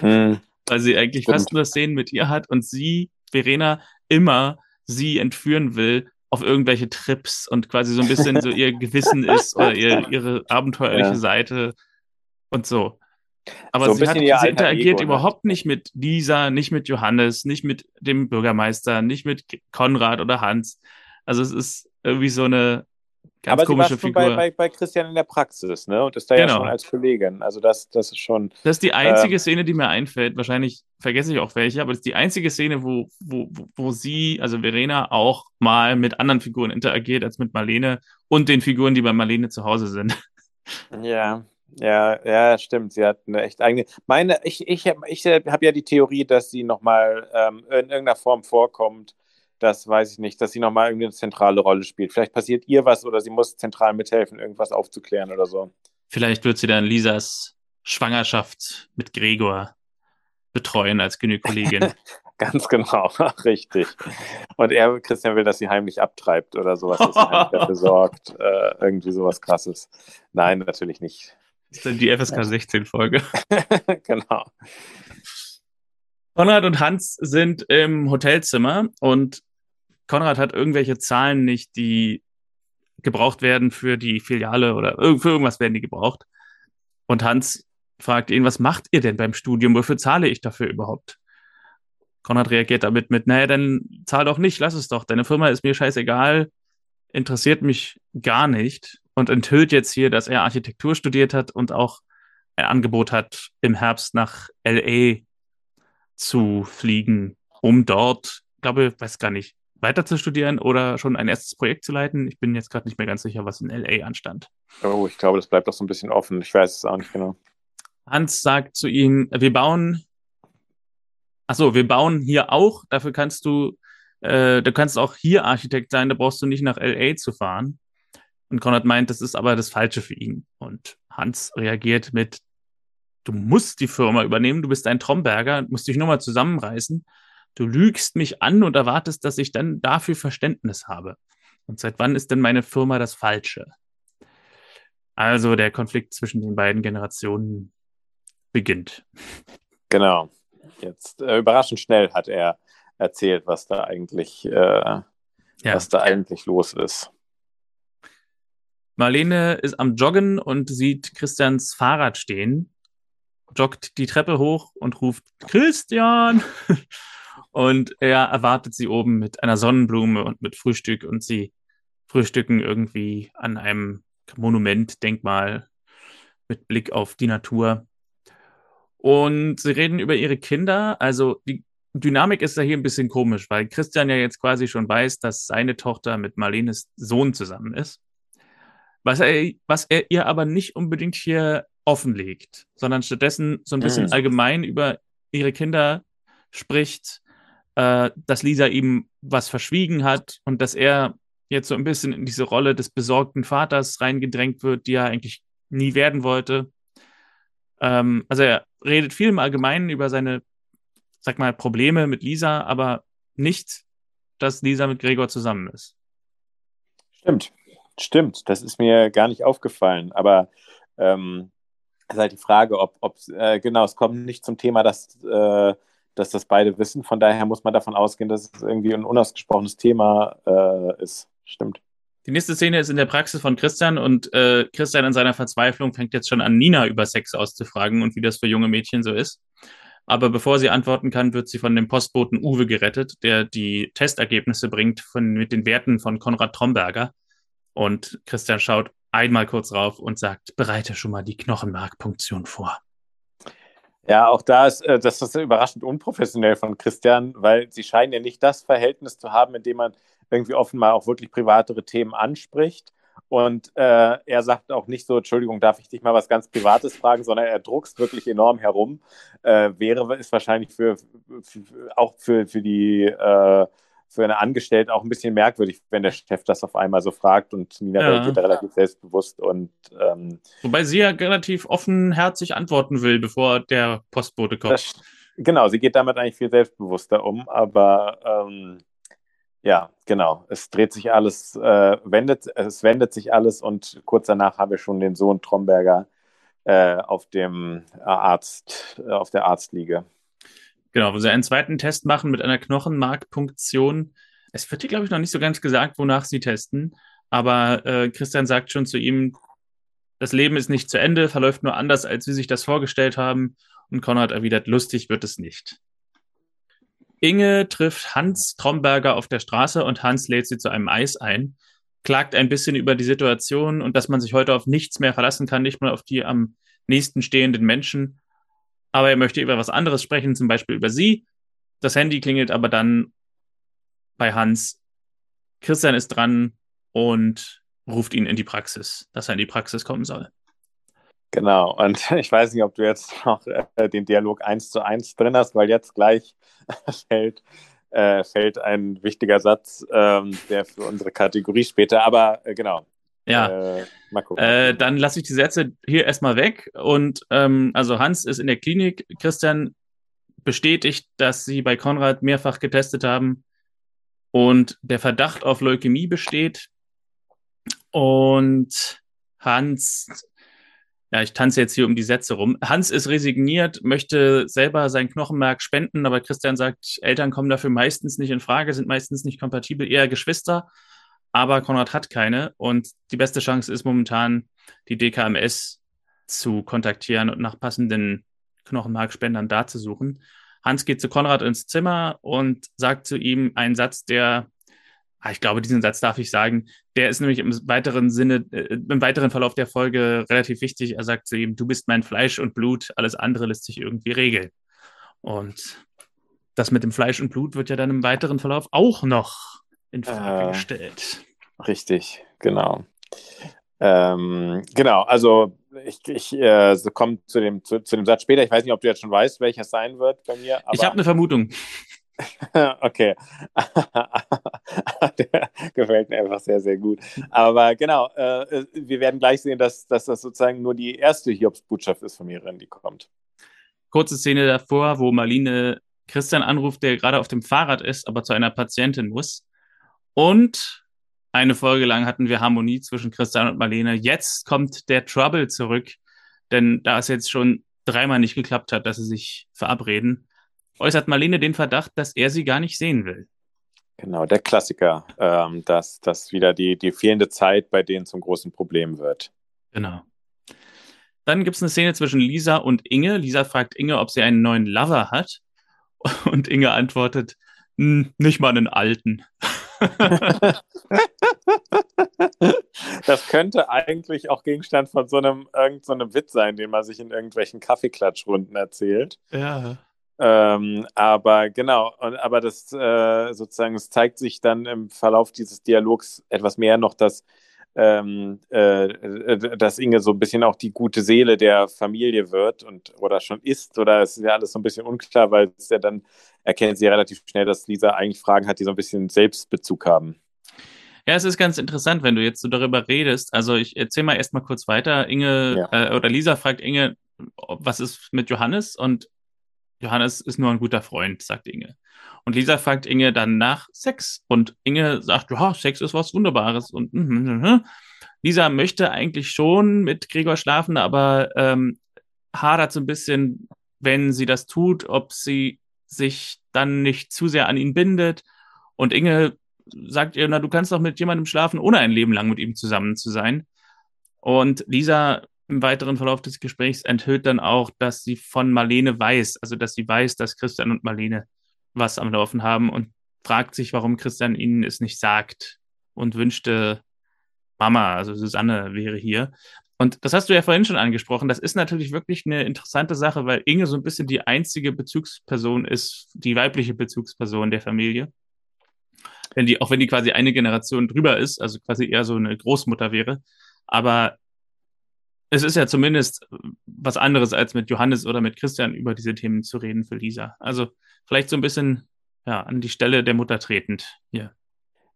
Hm. [LAUGHS] Weil sie eigentlich Stimmt. fast nur Szenen mit ihr hat und sie, Verena, immer sie entführen will auf irgendwelche Trips und quasi so ein bisschen so ihr [LAUGHS] Gewissen ist oder ihr, ihre abenteuerliche ja. Seite und so. Aber so sie, hat, sie interagiert Ego, ne? überhaupt nicht mit Lisa, nicht mit Johannes, nicht mit dem Bürgermeister, nicht mit Konrad oder Hans. Also es ist irgendwie so eine ganz Aber komische sie war Figur. Bei, bei, bei Christian in der Praxis, ne? Und ist da genau. ja schon als Kollegin. Also das, das ist schon. Das ist die einzige ähm, Szene, die mir einfällt. Wahrscheinlich vergesse ich auch welche, aber das ist die einzige Szene, wo, wo, wo sie, also Verena, auch mal mit anderen Figuren interagiert als mit Marlene und den Figuren, die bei Marlene zu Hause sind. [LAUGHS] Ja, ja, ja, stimmt. Sie hat eine echt eigene. Meine, ich, ich, ich, ich habe ja die Theorie, dass sie nochmal ähm, in irgendeiner Form vorkommt das weiß ich nicht, dass sie nochmal irgendwie eine zentrale Rolle spielt. Vielleicht passiert ihr was oder sie muss zentral mithelfen, irgendwas aufzuklären oder so. Vielleicht wird sie dann Lisas Schwangerschaft mit Gregor betreuen als Gynäkologin. [LAUGHS] Ganz genau, [LAUGHS] richtig. Und er, Christian, will, dass sie heimlich abtreibt oder sowas, dass sie heimlich [LAUGHS] dafür sorgt. Äh, irgendwie sowas krasses. Nein, natürlich nicht. Das ist dann die FSK 16-Folge. genau. Konrad und Hans sind im Hotelzimmer und Konrad hat irgendwelche Zahlen nicht, die gebraucht werden für die Filiale oder für irgendwas werden die gebraucht. Und Hans fragt ihn, was macht ihr denn beim Studium? Wofür zahle ich dafür überhaupt? Konrad reagiert damit mit, naja, dann zahl doch nicht, lass es doch. Deine Firma ist mir scheißegal, interessiert mich gar nicht und enthüllt jetzt hier, dass er Architektur studiert hat und auch ein Angebot hat, im Herbst nach LA zu fliegen, um dort, glaube, weiß gar nicht, weiter zu studieren oder schon ein erstes Projekt zu leiten. Ich bin jetzt gerade nicht mehr ganz sicher, was in LA anstand. Oh, ich glaube, das bleibt doch so ein bisschen offen. Ich weiß es auch nicht genau. Hans sagt zu ihnen, wir bauen, achso, wir bauen hier auch, dafür kannst du, äh, du kannst auch hier Architekt sein, da brauchst du nicht nach LA zu fahren. Und Konrad meint, das ist aber das Falsche für ihn. Und Hans reagiert mit, du musst die Firma übernehmen, du bist ein Tromberger, musst dich nur mal zusammenreißen du lügst mich an und erwartest, dass ich dann dafür Verständnis habe. Und seit wann ist denn meine Firma das Falsche? Also der Konflikt zwischen den beiden Generationen beginnt. Genau. Jetzt äh, überraschend schnell hat er erzählt, was da eigentlich, äh, ja. was da eigentlich los ist. Marlene ist am Joggen und sieht Christians Fahrrad stehen, joggt die Treppe hoch und ruft Christian. Und er erwartet sie oben mit einer Sonnenblume und mit Frühstück und sie frühstücken irgendwie an einem Monument, Denkmal mit Blick auf die Natur. Und sie reden über ihre Kinder. Also die Dynamik ist da hier ein bisschen komisch, weil Christian ja jetzt quasi schon weiß, dass seine Tochter mit Marlenes Sohn zusammen ist. Was er, was er ihr aber nicht unbedingt hier offenlegt, sondern stattdessen so ein bisschen mhm. allgemein über ihre Kinder spricht, äh, dass Lisa ihm was verschwiegen hat und dass er jetzt so ein bisschen in diese Rolle des besorgten Vaters reingedrängt wird, die er eigentlich nie werden wollte. Ähm, also er redet viel im Allgemeinen über seine, sag mal, Probleme mit Lisa, aber nicht, dass Lisa mit Gregor zusammen ist. Stimmt, stimmt. Das ist mir gar nicht aufgefallen. Aber ähm, ist halt die Frage, ob, ob äh, genau, es kommt nicht zum Thema, dass, äh, dass das beide wissen. Von daher muss man davon ausgehen, dass es irgendwie ein unausgesprochenes Thema äh, ist. Stimmt. Die nächste Szene ist in der Praxis von Christian und äh, Christian in seiner Verzweiflung fängt jetzt schon an, Nina über Sex auszufragen und wie das für junge Mädchen so ist. Aber bevor sie antworten kann, wird sie von dem Postboten Uwe gerettet, der die Testergebnisse bringt von, mit den Werten von Konrad Tromberger. Und Christian schaut einmal kurz rauf und sagt, bereite schon mal die Knochenmarkpunktion vor. Ja, auch da ist äh, das ist überraschend unprofessionell von Christian, weil sie scheinen ja nicht das Verhältnis zu haben, in dem man irgendwie offenbar auch wirklich privatere Themen anspricht. Und äh, er sagt auch nicht so, Entschuldigung, darf ich dich mal was ganz Privates fragen, sondern er druckst wirklich enorm herum. Äh, wäre es wahrscheinlich für, für, auch für, für die äh, für eine Angestellte auch ein bisschen merkwürdig, wenn der Chef das auf einmal so fragt und Nina ja. reagiert da relativ selbstbewusst und ähm, wobei sie ja relativ offenherzig antworten will, bevor der Postbote kommt. Das, genau, sie geht damit eigentlich viel selbstbewusster um, aber ähm, ja, genau. Es dreht sich alles, äh, wendet, es wendet sich alles und kurz danach habe ich schon den Sohn Tromberger äh, auf dem Arzt, äh, auf der Arztliege. Genau, wo sie einen zweiten Test machen mit einer Knochenmarkpunktion. Es wird hier, glaube ich, noch nicht so ganz gesagt, wonach sie testen, aber äh, Christian sagt schon zu ihm, das Leben ist nicht zu Ende, verläuft nur anders, als sie sich das vorgestellt haben. Und Konrad erwidert, lustig wird es nicht. Inge trifft Hans Tromberger auf der Straße und Hans lädt sie zu einem Eis ein, klagt ein bisschen über die Situation und dass man sich heute auf nichts mehr verlassen kann, nicht mal auf die am nächsten stehenden Menschen. Aber er möchte über was anderes sprechen, zum Beispiel über sie. Das Handy klingelt aber dann bei Hans. Christian ist dran und ruft ihn in die Praxis, dass er in die Praxis kommen soll. Genau, und [LAUGHS] ich weiß nicht, ob du jetzt noch äh, den Dialog eins zu eins drin hast, weil jetzt gleich [LAUGHS] fällt, äh, fällt ein wichtiger Satz, ähm, der für unsere Kategorie später, aber äh, genau. Ja, äh. Äh, dann lasse ich die Sätze hier erstmal weg. Und ähm, also Hans ist in der Klinik. Christian bestätigt, dass sie bei Konrad mehrfach getestet haben und der Verdacht auf Leukämie besteht. Und Hans ja, ich tanze jetzt hier um die Sätze rum. Hans ist resigniert, möchte selber sein Knochenmark spenden, aber Christian sagt, Eltern kommen dafür meistens nicht in Frage, sind meistens nicht kompatibel, eher Geschwister. Aber Konrad hat keine und die beste Chance ist momentan, die DKMS zu kontaktieren und nach passenden Knochenmarkspendern da zu suchen. Hans geht zu Konrad ins Zimmer und sagt zu ihm einen Satz, der Ah, ich glaube, diesen Satz darf ich sagen. Der ist nämlich im weiteren Sinne, äh, im weiteren Verlauf der Folge relativ wichtig. Er sagt zu ihm, du bist mein Fleisch und Blut, alles andere lässt sich irgendwie regeln. Und das mit dem Fleisch und Blut wird ja dann im weiteren Verlauf auch noch in Frage äh, gestellt. Richtig, genau. Ähm, genau, also ich, ich äh, so komme zu dem, zu, zu, dem Satz später. Ich weiß nicht, ob du jetzt schon weißt, welcher sein wird bei mir. ich habe eine Vermutung. [LAUGHS] okay. [LAUGHS] Der gefällt mir einfach sehr, sehr gut. Aber genau, äh, wir werden gleich sehen, dass, dass das sozusagen nur die erste Hiobs-Botschaft ist von mir, die kommt. Kurze Szene davor, wo Marlene Christian anruft, der gerade auf dem Fahrrad ist, aber zu einer Patientin muss. Und eine Folge lang hatten wir Harmonie zwischen Christian und Marlene. Jetzt kommt der Trouble zurück, denn da es jetzt schon dreimal nicht geklappt hat, dass sie sich verabreden, äußert Marlene den Verdacht, dass er sie gar nicht sehen will. Genau, der Klassiker, ähm, dass, dass wieder die, die fehlende Zeit bei denen zum großen Problem wird. Genau. Dann gibt es eine Szene zwischen Lisa und Inge. Lisa fragt Inge, ob sie einen neuen Lover hat. Und Inge antwortet, nicht mal einen alten. [LAUGHS] das könnte eigentlich auch Gegenstand von so einem, irgend so einem Witz sein, den man sich in irgendwelchen Kaffeeklatschrunden erzählt. Ja. Ähm, aber genau, und, aber das äh, sozusagen, es zeigt sich dann im Verlauf dieses Dialogs etwas mehr noch, dass, ähm, äh, dass Inge so ein bisschen auch die gute Seele der Familie wird und oder schon ist, oder es ist ja alles so ein bisschen unklar, weil es ja dann erkennt sie ja relativ schnell, dass Lisa eigentlich Fragen hat, die so ein bisschen Selbstbezug haben. Ja, es ist ganz interessant, wenn du jetzt so darüber redest. Also ich erzähle mal erstmal kurz weiter. Inge ja. äh, oder Lisa fragt Inge, was ist mit Johannes? Und Johannes ist nur ein guter Freund, sagt Inge. Und Lisa fragt Inge dann nach Sex. Und Inge sagt, ja, Sex ist was Wunderbares. Und mm, mm, mm. Lisa möchte eigentlich schon mit Gregor schlafen, aber ähm, hadert so ein bisschen, wenn sie das tut, ob sie sich dann nicht zu sehr an ihn bindet. Und Inge sagt ihr, na, du kannst doch mit jemandem schlafen, ohne ein Leben lang mit ihm zusammen zu sein. Und Lisa im weiteren Verlauf des Gesprächs enthüllt dann auch, dass sie von Marlene weiß, also dass sie weiß, dass Christian und Marlene was am Laufen haben und fragt sich, warum Christian ihnen es nicht sagt und wünschte, Mama, also Susanne wäre hier. Und das hast du ja vorhin schon angesprochen. Das ist natürlich wirklich eine interessante Sache, weil Inge so ein bisschen die einzige Bezugsperson ist, die weibliche Bezugsperson der Familie. Wenn die, auch wenn die quasi eine Generation drüber ist, also quasi eher so eine Großmutter wäre. Aber es ist ja zumindest was anderes, als mit Johannes oder mit Christian über diese Themen zu reden für Lisa. Also vielleicht so ein bisschen ja, an die Stelle der Mutter tretend hier.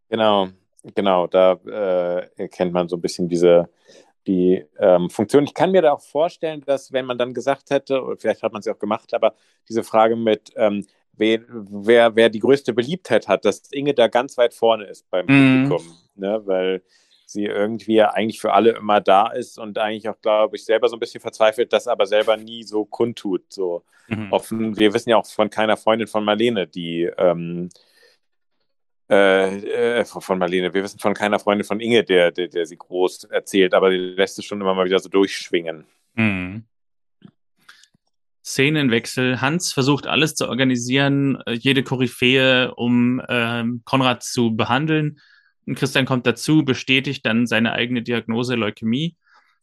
Genau, genau, da äh, erkennt man so ein bisschen diese die ähm, Funktion. Ich kann mir da auch vorstellen, dass wenn man dann gesagt hätte, oder vielleicht hat man es ja auch gemacht, aber diese Frage mit, ähm, wer, wer, wer die größte Beliebtheit hat, dass Inge da ganz weit vorne ist beim mm. Publikum. Ne? Weil sie irgendwie eigentlich für alle immer da ist und eigentlich auch, glaube ich, selber so ein bisschen verzweifelt, das aber selber nie so kundtut. So mhm. offen. Wir wissen ja auch von keiner Freundin von Marlene, die ähm, äh, äh, von Marlene, wir wissen von keiner Freundin von Inge, der, der, der sie groß erzählt, aber die lässt es schon immer mal wieder so durchschwingen. Mhm. Szenenwechsel. Hans versucht alles zu organisieren, äh, jede Koryphäe, um äh, Konrad zu behandeln. Christian kommt dazu, bestätigt dann seine eigene Diagnose Leukämie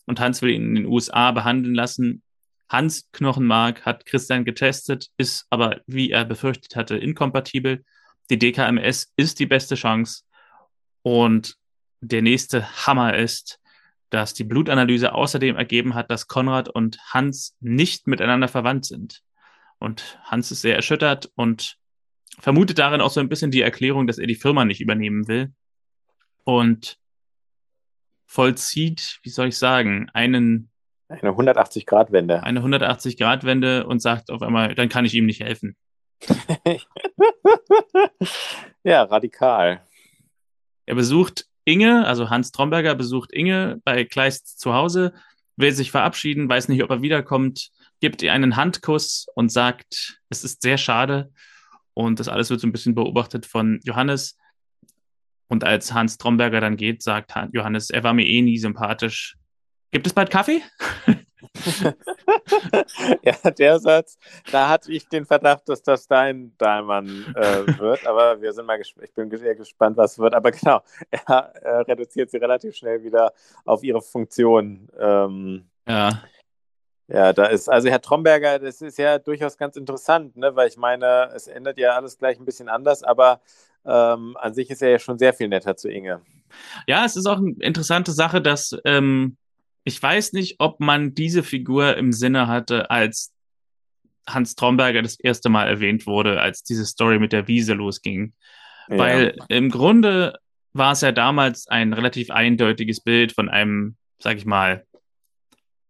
und Hans will ihn in den USA behandeln lassen. Hans Knochenmark hat Christian getestet, ist aber, wie er befürchtet hatte, inkompatibel. Die DKMS ist die beste Chance. Und der nächste Hammer ist, dass die Blutanalyse außerdem ergeben hat, dass Konrad und Hans nicht miteinander verwandt sind. Und Hans ist sehr erschüttert und vermutet darin auch so ein bisschen die Erklärung, dass er die Firma nicht übernehmen will und vollzieht, wie soll ich sagen, einen eine 180-Grad-Wende. Eine 180-Grad-Wende und sagt auf einmal, dann kann ich ihm nicht helfen. [LAUGHS] ja, radikal. Er besucht Inge, also Hans Tromberger besucht Inge bei Kleist zu Hause, will sich verabschieden, weiß nicht, ob er wiederkommt, gibt ihr einen Handkuss und sagt, es ist sehr schade. Und das alles wird so ein bisschen beobachtet von Johannes. Und als Hans Tromberger dann geht, sagt Johannes, er war mir eh nie sympathisch. Gibt es bald Kaffee? [LAUGHS] ja, der Satz, da hatte ich den Verdacht, dass das dein Dahlmann äh, wird, aber wir sind mal gespannt, ich bin sehr gespannt, was wird. Aber genau, [LAUGHS] er äh, reduziert sie relativ schnell wieder auf ihre Funktion. Ähm, ja. Ja, da ist, also Herr Tromberger, das ist ja durchaus ganz interessant, ne? weil ich meine, es ändert ja alles gleich ein bisschen anders, aber ähm, an sich ist er ja schon sehr viel netter zu Inge. Ja, es ist auch eine interessante Sache, dass ähm, ich weiß nicht, ob man diese Figur im Sinne hatte, als Hans Tromberger das erste Mal erwähnt wurde, als diese Story mit der Wiese losging. Ja. Weil im Grunde war es ja damals ein relativ eindeutiges Bild von einem, sag ich mal,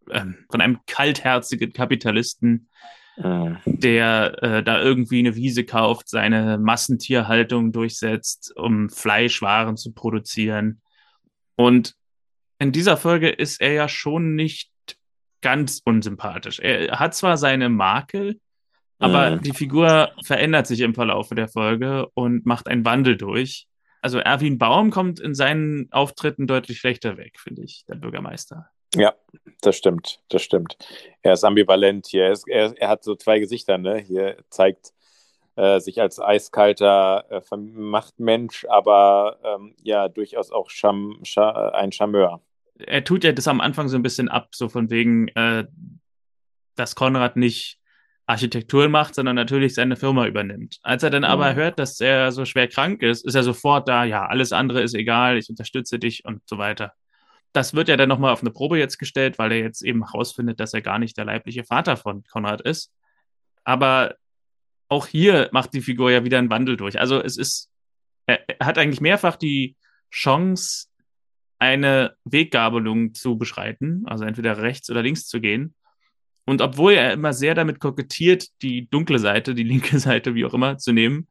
ähm, von einem kaltherzigen Kapitalisten. Der äh, da irgendwie eine Wiese kauft, seine Massentierhaltung durchsetzt, um Fleischwaren zu produzieren. Und in dieser Folge ist er ja schon nicht ganz unsympathisch. Er hat zwar seine Makel, aber mhm. die Figur verändert sich im Verlauf der Folge und macht einen Wandel durch. Also Erwin Baum kommt in seinen Auftritten deutlich schlechter weg, finde ich, der Bürgermeister. Ja, das stimmt, das stimmt. Er ist ambivalent hier. Er, ist, er, er hat so zwei Gesichter, ne? Hier zeigt äh, sich als eiskalter äh, Machtmensch, aber ähm, ja, durchaus auch Cham, Cham, ein Charmeur. Er tut ja das am Anfang so ein bisschen ab, so von wegen, äh, dass Konrad nicht Architektur macht, sondern natürlich seine Firma übernimmt. Als er dann aber hört, dass er so schwer krank ist, ist er sofort da, ja, alles andere ist egal, ich unterstütze dich und so weiter. Das wird ja dann nochmal auf eine Probe jetzt gestellt, weil er jetzt eben herausfindet, dass er gar nicht der leibliche Vater von Konrad ist. Aber auch hier macht die Figur ja wieder einen Wandel durch. Also es ist, er, hat eigentlich mehrfach die Chance, eine Weggabelung zu beschreiten, also entweder rechts oder links zu gehen. Und obwohl er immer sehr damit kokettiert, die dunkle Seite, die linke [LAUGHS] Seite, wie auch immer, zu nehmen,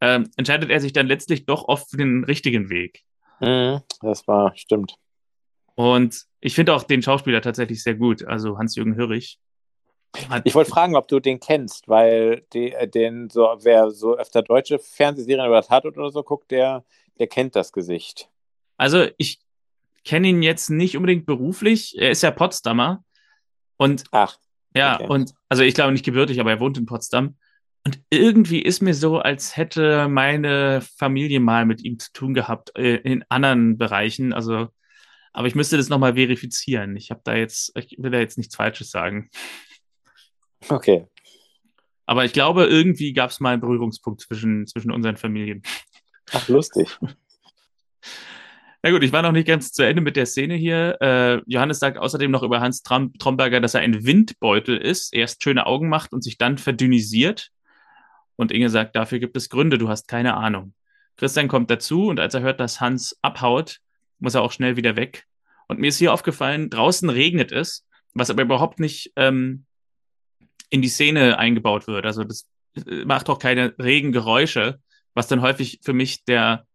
äh, entscheidet er sich dann letztlich doch oft für den richtigen Weg. Mhm, das war, stimmt. Und ich finde auch den Schauspieler tatsächlich sehr gut, also Hans-Jürgen Hörrich. Ich wollte fragen, ob du den kennst, weil die, äh, den so, wer so öfter deutsche Fernsehserien oder Tatort oder so guckt, der, der kennt das Gesicht. Also ich kenne ihn jetzt nicht unbedingt beruflich. Er ist ja Potsdamer. Und Ach, ja, okay. und also ich glaube nicht gebürtig, aber er wohnt in Potsdam. Und irgendwie ist mir so, als hätte meine Familie mal mit ihm zu tun gehabt äh, in anderen Bereichen. Also, aber ich müsste das nochmal verifizieren. Ich habe da jetzt, ich will da jetzt nichts Falsches sagen. Okay. Aber ich glaube, irgendwie gab es mal einen Berührungspunkt zwischen, zwischen unseren Familien. Ach, lustig. [LAUGHS] Na gut, ich war noch nicht ganz zu Ende mit der Szene hier. Äh, Johannes sagt außerdem noch über Hans Trom Tromberger, dass er ein Windbeutel ist, erst schöne Augen macht und sich dann verdünnisiert. Und Inge sagt, dafür gibt es Gründe, du hast keine Ahnung. Christian kommt dazu und als er hört, dass Hans abhaut, muss er auch schnell wieder weg. Und mir ist hier aufgefallen, draußen regnet es, was aber überhaupt nicht ähm, in die Szene eingebaut wird. Also das äh, macht auch keine Regengeräusche, was dann häufig für mich der,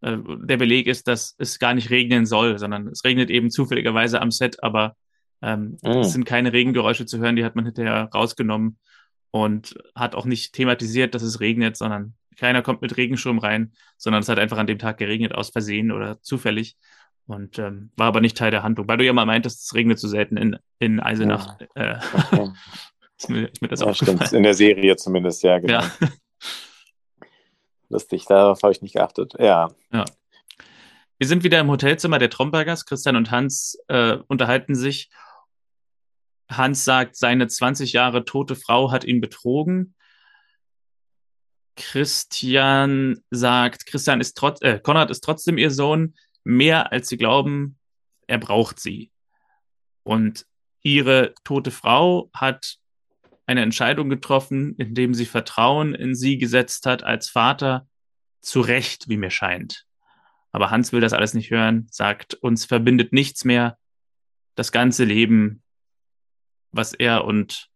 äh, der Beleg ist, dass es gar nicht regnen soll, sondern es regnet eben zufälligerweise am Set, aber ähm, Mm. es sind keine Regengeräusche zu hören, die hat man hinterher rausgenommen und hat auch nicht thematisiert, dass es regnet, sondern keiner kommt mit Regenschirm rein, sondern es hat einfach an dem Tag geregnet aus Versehen oder zufällig und ähm, war aber nicht Teil der Handlung, weil du ja mal meintest, es regnet so selten in, in Eisenach. Äh, Okay. [LAUGHS] ist mir, ist mir das Ja, aufgefallen. stimmt. In der Serie zumindest, ja, genau. Ja. [LAUGHS] Lustig, darauf habe ich nicht geachtet. Ja. Wir sind wieder im Hotelzimmer der Trombergers. Christian und Hans äh, unterhalten sich. Hans sagt, seine 20 Jahre tote Frau hat ihn betrogen. Christian sagt, Christian ist trotz, äh, Konrad ist trotzdem ihr Sohn, mehr als sie glauben, er braucht sie. Und ihre tote Frau hat eine Entscheidung getroffen, indem sie Vertrauen in sie gesetzt hat als Vater, zu Recht, wie mir scheint. Aber Hans will das alles nicht hören, sagt, uns verbindet nichts mehr. Das ganze Leben, was er und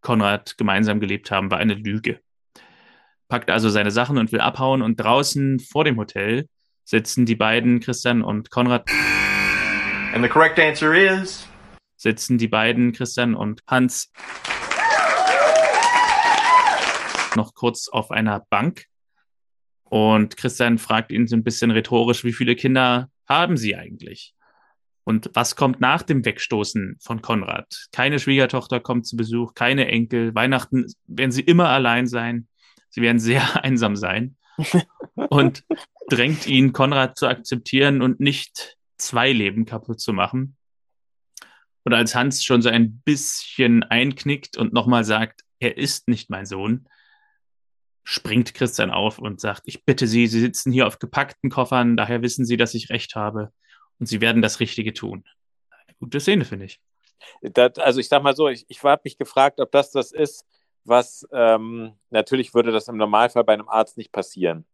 Konrad gemeinsam gelebt haben, war eine Lüge. Packt also seine Sachen und will abhauen und draußen vor dem Hotel sitzen die beiden, Christian und Konrad, And the correct answer is sitzen die beiden, Christian und Hans, noch kurz auf einer Bank. Und Christian fragt ihn so ein bisschen rhetorisch, wie viele Kinder haben sie eigentlich? Und was kommt nach dem Wegstoßen von Konrad? Keine Schwiegertochter kommt zu Besuch, keine Enkel. Weihnachten werden sie immer allein sein. Sie werden sehr [LAUGHS] einsam sein. Und drängt ihn, Konrad zu akzeptieren und nicht zwei Leben kaputt zu machen. Und als Hans schon so ein bisschen einknickt und nochmal sagt, er ist nicht mein Sohn, springt Christian auf und sagt, ich bitte Sie, Sie sitzen hier auf gepackten Koffern, daher wissen Sie, dass ich recht habe und Sie werden das Richtige tun. Eine gute Szene, finde ich. Das, also ich sag mal so, ich, ich habe mich gefragt, ob das das ist, was ähm, natürlich würde das im Normalfall bei einem Arzt nicht passieren,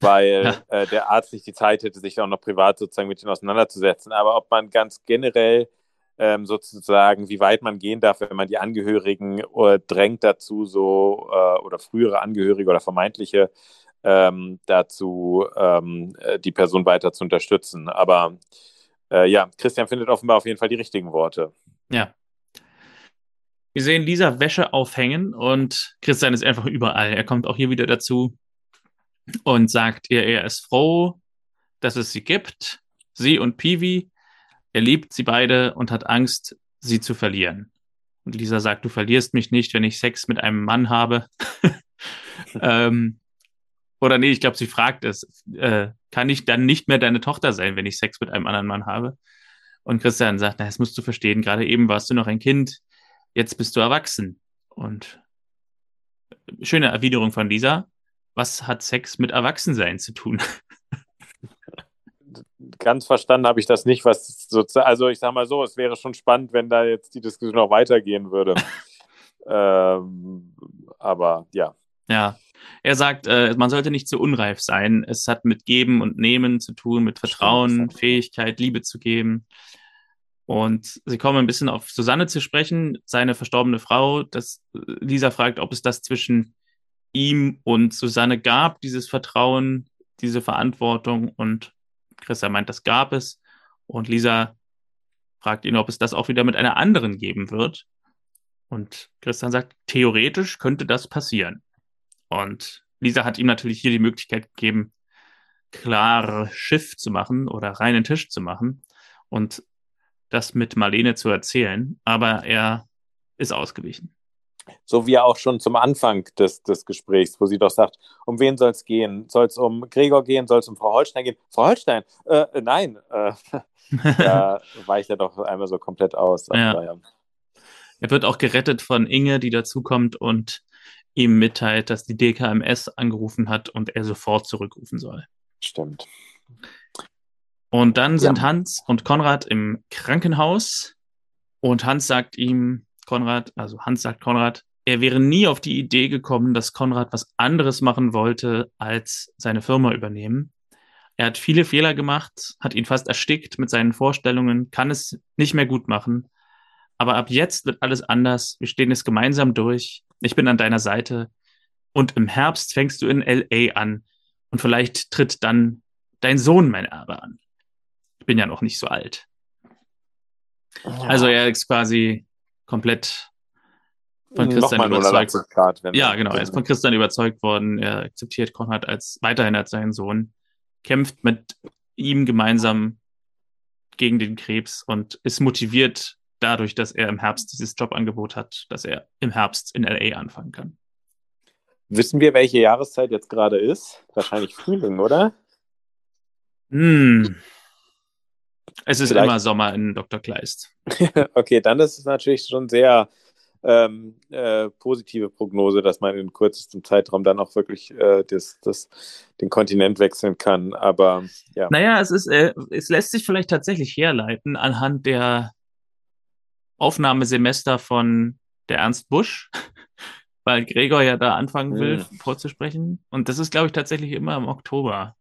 weil Ja. äh, der Arzt nicht die Zeit hätte, sich auch noch privat sozusagen mit ihnen auseinanderzusetzen. Aber ob man ganz generell ähm, sozusagen, wie weit man gehen darf, wenn man die Angehörigen äh, drängt dazu, so äh, oder frühere Angehörige oder vermeintliche ähm, dazu, ähm, äh, die Person weiter zu unterstützen. Aber äh, ja, Christian findet offenbar auf jeden Fall die richtigen Worte. Ja. Wir sehen Lisa Wäsche aufhängen und Christian ist einfach überall. Er kommt auch hier wieder dazu und sagt ihr, er ist froh, dass es sie gibt. Sie und Piwi. Er liebt sie beide und hat Angst, sie zu verlieren. Und Lisa sagt, du verlierst mich nicht, wenn ich Sex mit einem Mann habe. [LAUGHS] ähm, oder nee, ich glaube, sie fragt es, äh, kann ich dann nicht mehr deine Tochter sein, wenn ich Sex mit einem anderen Mann habe? Und Christian sagt, na, das musst du verstehen, gerade eben warst du noch ein Kind, jetzt bist du erwachsen. Und schöne Erwiderung von Lisa. Was hat Sex mit Erwachsensein zu tun? [LAUGHS] Ganz verstanden habe ich das nicht, was sozusagen, also ich sage mal so, es wäre schon spannend, wenn da jetzt die Diskussion noch weitergehen würde. [LAUGHS] ähm, aber ja. Ja, er sagt, äh, man sollte nicht zu unreif sein. Es hat mit Geben und Nehmen zu tun, mit Vertrauen, Fähigkeit, Liebe zu geben. Und sie kommen ein bisschen auf Susanne zu sprechen, seine verstorbene Frau. Dass Lisa fragt, ob es das zwischen ihm und Susanne gab, dieses Vertrauen, diese Verantwortung. Und Christa meint, das gab es. Und Lisa fragt ihn, ob es das auch wieder mit einer anderen geben wird. Und Christian sagt, theoretisch könnte das passieren. Und Lisa hat ihm natürlich hier die Möglichkeit gegeben, klar Schiff zu machen oder reinen Tisch zu machen und das mit Marlene zu erzählen, aber er ist ausgewichen. So wie er auch schon zum Anfang des, des Gesprächs, wo sie doch sagt, um wen soll es gehen? Soll es um Gregor gehen? Soll es um Frau Holstein gehen? Frau Holstein? Äh, nein. Äh, [LAUGHS] da weicht er doch einmal so komplett aus. Ja. Er wird auch gerettet von Inge, die dazukommt und ihm mitteilt, dass die DKMS angerufen hat und er sofort zurückrufen soll. Stimmt. Und dann sind ja. Hans und Konrad im Krankenhaus und Hans sagt ihm, Konrad, also Hans sagt Konrad, er wäre nie auf die Idee gekommen, dass Konrad was anderes machen wollte, als seine Firma übernehmen. Er hat viele Fehler gemacht, hat ihn fast erstickt mit seinen Vorstellungen, kann es nicht mehr gut machen. Aber ab jetzt wird alles anders. Wir stehen es gemeinsam durch. Ich bin an deiner Seite. Und im Herbst fängst du in LA an. Und vielleicht tritt dann dein Sohn mein Erbe an. Ich bin ja noch nicht so alt. Ja. Also er ist quasi komplett von Christian überzeugt. ja, genau. Er ist von Christian überzeugt worden. Er akzeptiert Konrad als weiterhin als seinen Sohn, kämpft mit ihm gemeinsam gegen den Krebs und ist motiviert, dadurch, dass er im Herbst dieses Jobangebot hat, dass er im Herbst in LA anfangen kann. Wissen wir, welche Jahreszeit jetzt gerade ist? Wahrscheinlich Frühling, oder? Hm. Es ist Vielleicht. immer Sommer in Dr. Kleist. [LAUGHS] okay, dann ist es natürlich schon sehr ähm, äh, positive Prognose, dass man in kürzestem Zeitraum dann auch wirklich äh, das, das, den Kontinent wechseln kann. Aber ja. Naja, es ist, äh, es lässt sich vielleicht tatsächlich herleiten anhand der Aufnahmesemester von der Ernst Busch, [LAUGHS] weil Gregor ja da anfangen will, mhm. vorzusprechen. Und das ist, glaube ich, tatsächlich immer im Oktober.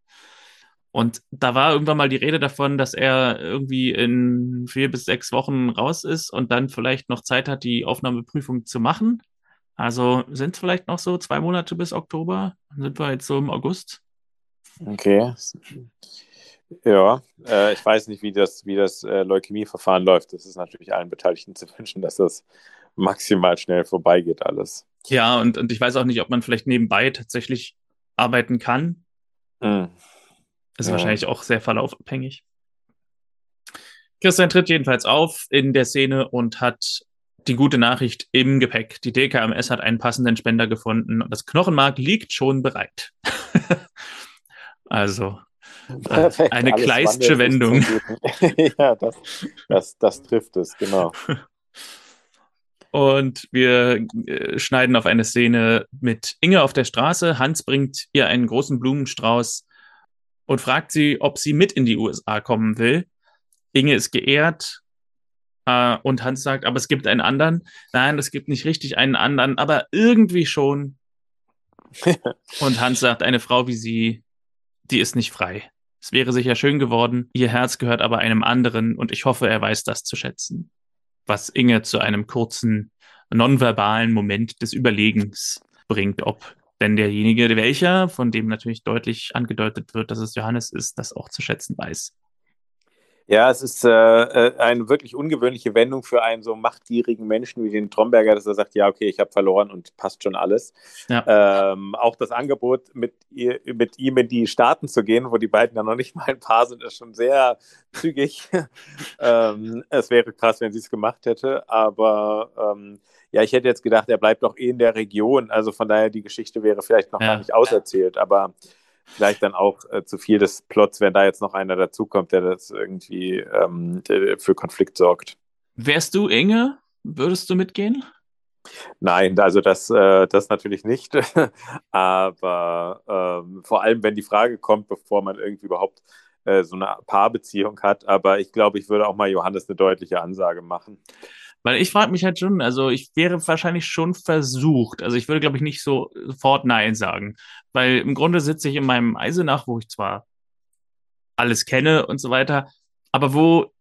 Und da war irgendwann mal die Rede davon, dass er irgendwie in vier bis sechs Wochen raus ist und dann vielleicht noch Zeit hat, die Aufnahmeprüfung zu machen. Also sind es vielleicht noch so zwei Monate bis Oktober. Dann sind wir jetzt so im August. Okay. Ja, äh, ich weiß nicht, wie das, wie das äh, Leukämieverfahren läuft. Das ist natürlich allen Beteiligten zu [LAUGHS] wünschen, dass das maximal schnell vorbeigeht, alles. Ja, und, und ich weiß auch nicht, ob man vielleicht nebenbei tatsächlich arbeiten kann. Mhm. Ist ja. wahrscheinlich auch sehr verlaufabhängig. Christian tritt jedenfalls auf in der Szene und hat die gute Nachricht im Gepäck. Die DKMS hat einen passenden Spender gefunden und das Knochenmark liegt schon bereit. [LAUGHS] also Perfekt, eine Kleistsche Wendung. [LAUGHS] ja, das, das, das trifft es, genau. [LAUGHS] Und wir äh, schneiden auf eine Szene mit Inge auf der Straße. Hans bringt ihr einen großen Blumenstrauß und fragt sie, ob sie mit in die USA kommen will. Inge ist geehrt äh, und Hans sagt, aber es gibt einen anderen. Nein, es gibt nicht richtig einen anderen, aber irgendwie schon. [LAUGHS] und Hans sagt, eine Frau wie sie, die ist nicht frei. Es wäre sicher schön geworden, ihr Herz gehört aber einem anderen und ich hoffe, er weiß das zu schätzen. Was Inge zu einem kurzen, nonverbalen Moment des Überlegens bringt, ob denn derjenige, welcher, von dem natürlich deutlich angedeutet wird, dass es Johannes ist, das auch zu schätzen weiß. Ja, es ist äh, äh, eine wirklich ungewöhnliche Wendung für einen so machtgierigen Menschen wie den Tromberger, dass er sagt, ja, okay, ich habe verloren und passt schon alles. Ja. Ähm, auch das Angebot, mit, ihr, mit ihm in die Staaten zu gehen, wo die beiden ja noch nicht mal ein Paar sind, ist schon sehr zügig. [LAUGHS] ähm, es wäre krass, wenn sie es gemacht hätte, aber ähm, ja, ich hätte jetzt gedacht, er bleibt doch eh in der Region. Also von daher, die Geschichte wäre vielleicht noch ja. gar nicht auserzählt, aber vielleicht dann auch äh, zu viel des Plots, wenn da jetzt noch einer dazukommt, der das irgendwie ähm, der für Konflikt sorgt. Wärst du Inge? Würdest du mitgehen? Nein, also das, äh, das natürlich nicht. [LAUGHS] Aber ähm, vor allem, wenn die Frage kommt, bevor man irgendwie überhaupt äh, so eine Paarbeziehung hat. Aber ich glaube, ich würde auch mal Johannes eine deutliche Ansage machen. Weil ich frage mich halt schon, also ich wäre wahrscheinlich schon versucht, also ich würde, glaube ich, nicht so sofort Nein sagen. Weil im Grunde sitze ich in meinem Eisenach, wo ich zwar alles kenne und so weiter, aber wo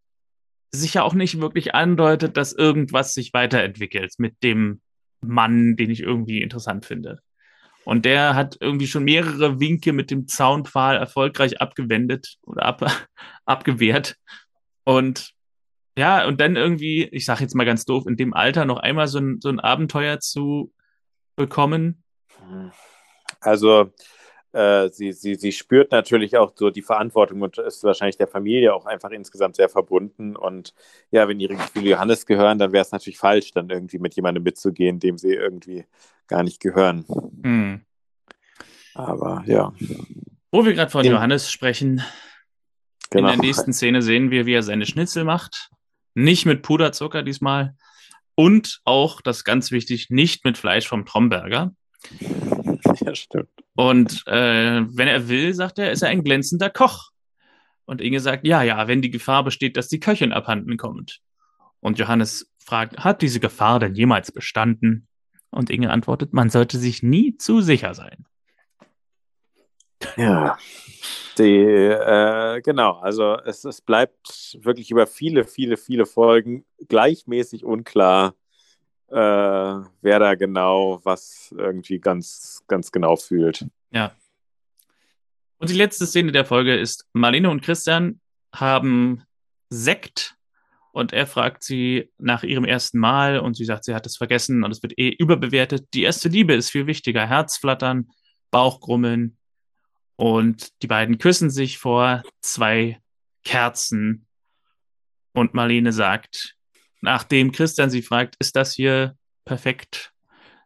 sich ja auch nicht wirklich andeutet, dass irgendwas sich weiterentwickelt mit dem Mann, den ich irgendwie interessant finde. Und der hat irgendwie schon mehrere Winke mit dem Zaunpfahl erfolgreich abgewendet oder ab, [LAUGHS] abgewehrt. Und ja, und dann irgendwie, ich sag jetzt mal ganz doof, in dem Alter noch einmal so ein, so ein Abenteuer zu bekommen. Also, äh, sie, sie, sie spürt natürlich auch so die Verantwortung und ist wahrscheinlich der Familie auch einfach insgesamt sehr verbunden. Und ja, wenn ihre Gefühle Johannes gehören, dann wäre es natürlich falsch, dann irgendwie mit jemandem mitzugehen, dem sie irgendwie gar nicht gehören. Hm. Aber ja. Wo wir gerade von Johannes sprechen, genau. in der nächsten Szene sehen wir, wie er seine Schnitzel macht. Nicht mit Puderzucker diesmal. Und auch, das ist ganz wichtig, nicht mit Fleisch vom Tromberger. [LAUGHS] Ja, stimmt. Und äh, wenn er will, sagt er, ist er ein glänzender Koch. Und Inge sagt, ja, ja, wenn die Gefahr besteht, dass die Köchin abhanden kommt. Und Johannes fragt, hat diese Gefahr denn jemals bestanden? Und Inge antwortet, man sollte sich nie zu sicher sein. Ja, die, äh, genau, also es, es bleibt wirklich über viele, viele, viele Folgen gleichmäßig unklar, äh, wer da genau was irgendwie ganz, ganz genau fühlt. Ja. Und die letzte Szene der Folge ist, Marlene und Christian haben Sekt und er fragt sie nach ihrem ersten Mal und sie sagt, sie hat es vergessen und es wird eh überbewertet. Die erste Liebe ist viel wichtiger. Herzflattern, Bauchgrummeln und die beiden küssen sich vor zwei Kerzen und Marlene sagt, nachdem Christian sie fragt, ist das hier perfekt?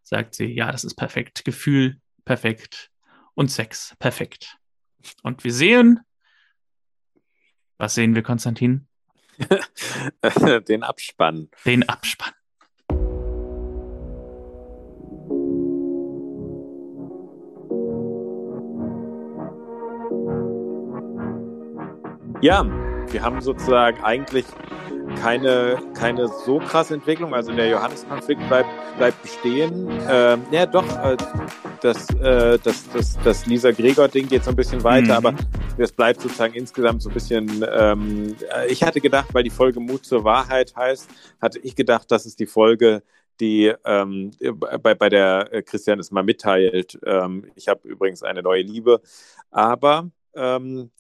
Sagt sie, ja, das ist perfekt. Gefühl perfekt und Sex perfekt. Und wir sehen, was sehen wir, Konstantin? [LAUGHS] Den Abspann. Den Abspann. Ja, wir haben sozusagen eigentlich keine, keine so krasse Entwicklung. Also der Johannes-Konflikt bleibt, bleibt bestehen. Ähm, ja, doch, äh, das, äh, das, das, das Lisa-Gregor-Ding geht so ein bisschen weiter, mhm. aber das bleibt sozusagen insgesamt so ein bisschen. Ähm, ich hatte gedacht, weil die Folge Mut zur Wahrheit heißt, hatte ich gedacht, das ist die Folge, die ähm, bei, bei der Christian es mal mitteilt. Ähm, ich habe übrigens eine neue Liebe. Aber ähm,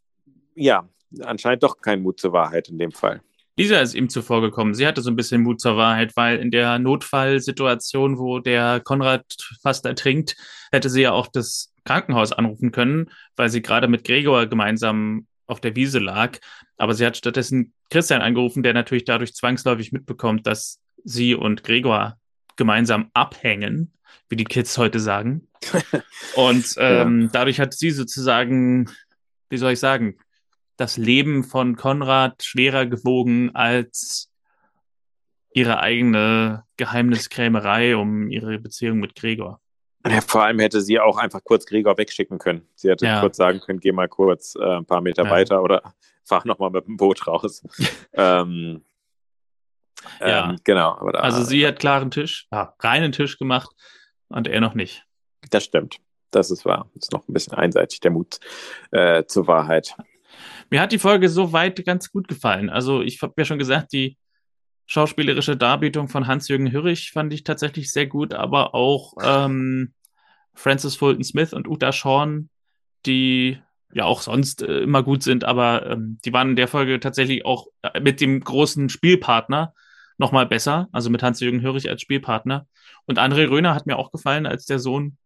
ja, anscheinend doch kein Mut zur Wahrheit in dem Fall. Lisa ist ihm zuvor gekommen. Sie hatte so ein bisschen Mut zur Wahrheit, weil in der Notfallsituation, wo der Konrad fast ertrinkt, hätte sie ja auch das Krankenhaus anrufen können, weil sie gerade mit Gregor gemeinsam auf der Wiese lag. Aber sie hat stattdessen Christian angerufen, der natürlich dadurch zwangsläufig mitbekommt, dass sie und Gregor gemeinsam abhängen, wie die Kids heute sagen. [LAUGHS] und ähm, ja. dadurch hat sie sozusagen, wie soll ich sagen, das Leben von Konrad schwerer gewogen als ihre eigene Geheimniskrämerei um ihre Beziehung mit Gregor. Ja, vor allem hätte sie auch einfach kurz Gregor wegschicken können. Sie hätte ja. kurz sagen können, geh mal kurz äh, ein paar Meter ja. weiter oder [LAUGHS] fahr nochmal mit dem Boot raus. [LAUGHS] ähm, ja, ähm, genau. Da, also sie hat klaren Tisch, ja, reinen Tisch gemacht und er noch nicht. Das stimmt. Das ist wahr. Das ist noch ein bisschen einseitig, der Mut äh, zur Wahrheit. Mir hat die Folge so weit ganz gut gefallen. Also ich habe ja schon gesagt, die schauspielerische Darbietung von Hans-Jürgen Hürrich fand ich tatsächlich sehr gut, aber auch ähm, Francis Fulton Smith und Uta Shawn, die ja auch sonst äh, immer gut sind, aber ähm, die waren in der Folge tatsächlich auch äh, mit dem großen Spielpartner nochmal besser, also mit Hans-Jürgen Hörich als Spielpartner. Und André Röhner hat mir auch gefallen als der Sohn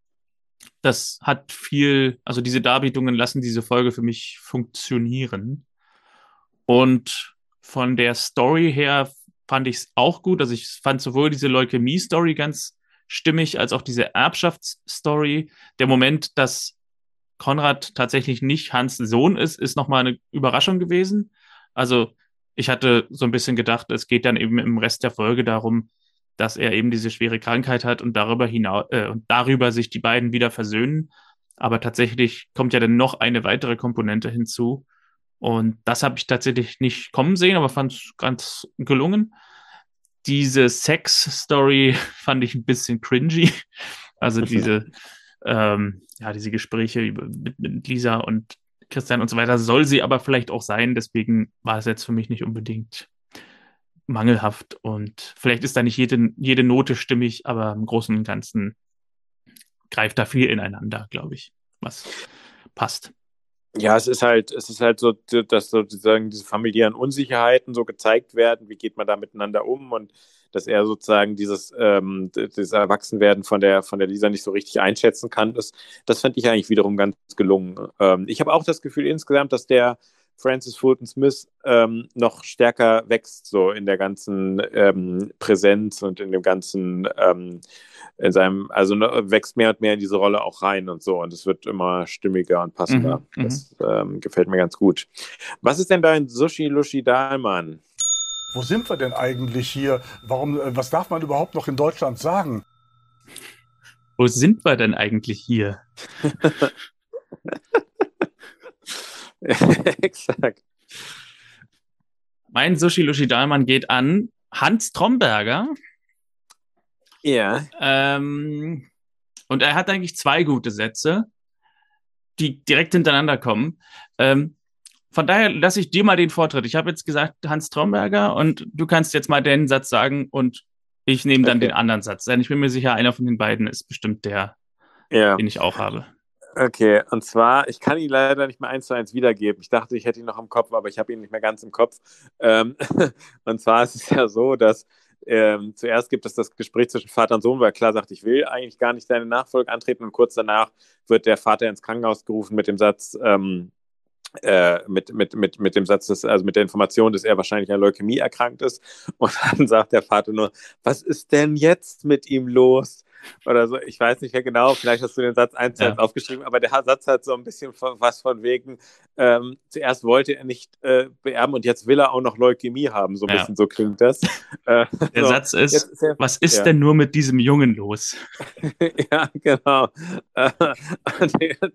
das hat viel, also diese Darbietungen lassen diese Folge für mich funktionieren. Und von der Story her fand ich es auch gut. Also ich fand sowohl diese Leukämie-Story ganz stimmig, als auch diese Erbschaftsstory. Der Moment, dass Konrad tatsächlich nicht Hans Sohn ist, ist nochmal eine Überraschung gewesen. Also ich hatte so ein bisschen gedacht, es geht dann eben im Rest der Folge darum, dass er eben diese schwere Krankheit hat und darüber hinaus äh, und darüber sich die beiden wieder versöhnen. Aber tatsächlich kommt ja dann noch eine weitere Komponente hinzu. Und das habe ich tatsächlich nicht kommen sehen, aber fand es ganz gelungen. Diese Sex-Story [LAUGHS] fand ich ein bisschen cringy. [LAUGHS] Also diese, ähm, ja, diese Gespräche mit, mit Lisa und Christian und so weiter soll sie aber vielleicht auch sein. Deswegen war es jetzt für mich nicht unbedingt mangelhaft und vielleicht ist da nicht jede, jede Note stimmig, aber im Großen und Ganzen greift da viel ineinander, glaube ich, was passt. Ja, es ist halt, es ist halt so, dass sozusagen diese familiären Unsicherheiten so gezeigt werden, wie geht man da miteinander um und dass er sozusagen dieses, ähm, dieses Erwachsenwerden von der, von der Lisa nicht so richtig einschätzen kann. Das, das fand ich eigentlich wiederum ganz gelungen. Ähm, ich habe auch das Gefühl insgesamt, dass der Francis Fulton Smith ähm, noch stärker wächst, so in der ganzen ähm, Präsenz und in dem ganzen, ähm, in seinem, also ne, wächst mehr und mehr in diese Rolle auch rein und so. Und es wird immer stimmiger und passender. Mhm, mhm. das ähm, gefällt mir ganz gut. Was ist denn dein Sushi Lushi Dahlmann? Wo sind wir denn eigentlich hier? Warum, äh, was darf man überhaupt noch in Deutschland sagen? Wo sind wir denn eigentlich hier? [LAUGHS] [LAUGHS] Exakt. Mein Sushi Lushi Dahlmann geht an Hans Tromberger. Ja. Ähm, und er hat eigentlich zwei gute Sätze, die direkt hintereinander kommen. Ähm, von daher lasse ich dir mal den Vortritt. Ich habe jetzt gesagt Hans Tromberger und du kannst jetzt mal den Satz sagen und ich nehme dann okay. den anderen Satz. Denn ich bin mir sicher, einer von den beiden ist bestimmt der, ja. den ich auch habe. Okay, und zwar, ich kann ihn leider nicht mehr eins zu eins wiedergeben. Ich dachte, ich hätte ihn noch im Kopf, aber ich habe ihn nicht mehr ganz im Kopf. Ähm, [LAUGHS] und zwar ist es ja so, dass ähm, zuerst gibt es das Gespräch zwischen Vater und Sohn, weil klar sagt, ich will eigentlich gar nicht deine Nachfolge antreten. Und kurz danach wird der Vater ins Krankenhaus gerufen mit dem Satz, ähm, äh, mit, mit, mit, mit dem Satz, dass, also mit der Information, dass er wahrscheinlich an Leukämie erkrankt ist. Und dann sagt der Vater nur, was ist denn jetzt mit ihm los? Oder so. Ich weiß nicht mehr genau, vielleicht hast du den Satz eins ja. aufgeschrieben, aber der Satz hat so ein bisschen was von wegen, ähm, zuerst wollte er nicht äh, beerben und jetzt will er auch noch Leukämie haben, so ein ja. bisschen so klingt das. [LAUGHS] Äh, der [LAUGHS] so. Satz ist, ist er, was ist ja. denn nur mit diesem Jungen los? [LAUGHS] ja, genau. Äh,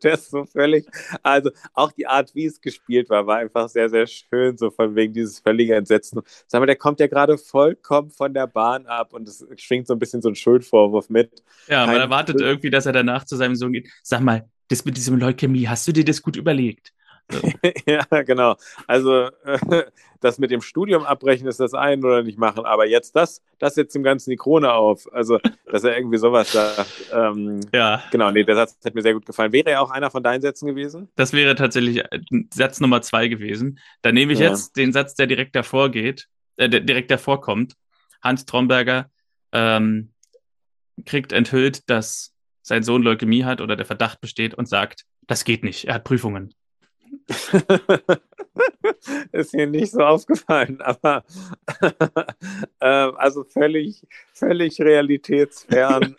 der, ist so völlig, also auch die Art, wie es gespielt war, war einfach sehr, sehr schön, so von wegen dieses völlige Entsetzen. Sag mal, der kommt ja gerade vollkommen von der Bahn ab und es schwingt so ein bisschen so ein Schuldvorwurf mit. Ja, man erwartet irgendwie, dass er danach zu seinem Sohn geht. Sag mal, das mit diesem Leukämie, hast du dir das gut überlegt? [LAUGHS] Ja, genau. Also äh, [LAUGHS] das mit dem Studium abbrechen ist das ein oder nicht machen, aber jetzt das, das setzt dem Ganzen die Krone auf. Also, dass er irgendwie sowas sagt. Ähm, ja. Genau, nee, der Satz hat mir sehr gut gefallen. Wäre er auch einer von deinen Sätzen gewesen? Das wäre tatsächlich äh, Satz Nummer zwei gewesen. Dann nehme ich ja. jetzt den Satz, der direkt davor geht, äh, der direkt davor kommt. Hans Tromberger, ähm, kriegt enthüllt, dass sein Sohn Leukämie hat oder der Verdacht besteht und sagt, das geht nicht, er hat Prüfungen. [LAUGHS] ist mir nicht so aufgefallen, aber [LAUGHS] äh, also völlig, völlig realitätsfern.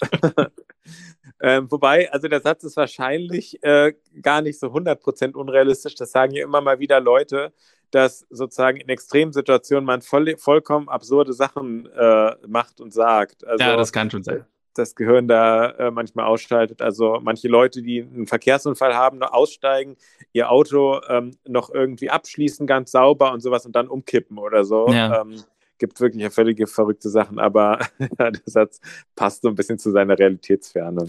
[LAUGHS] ähm, wobei, also der Satz ist wahrscheinlich äh, gar nicht so 100% unrealistisch. Das sagen ja immer mal wieder Leute, dass sozusagen in Extremsituationen man voll, vollkommen absurde Sachen äh, macht und sagt. Also, ja, das kann schon sein das Gehirn da äh, manchmal ausschaltet. Also manche Leute, die einen Verkehrsunfall haben, noch aussteigen, ihr Auto ähm, noch irgendwie abschließen, ganz sauber und sowas und dann umkippen oder so. Ja. Ähm, gibt wirklich völlige verrückte Sachen, aber [LAUGHS] der Satz passt so ein bisschen zu seiner Realitätsferne.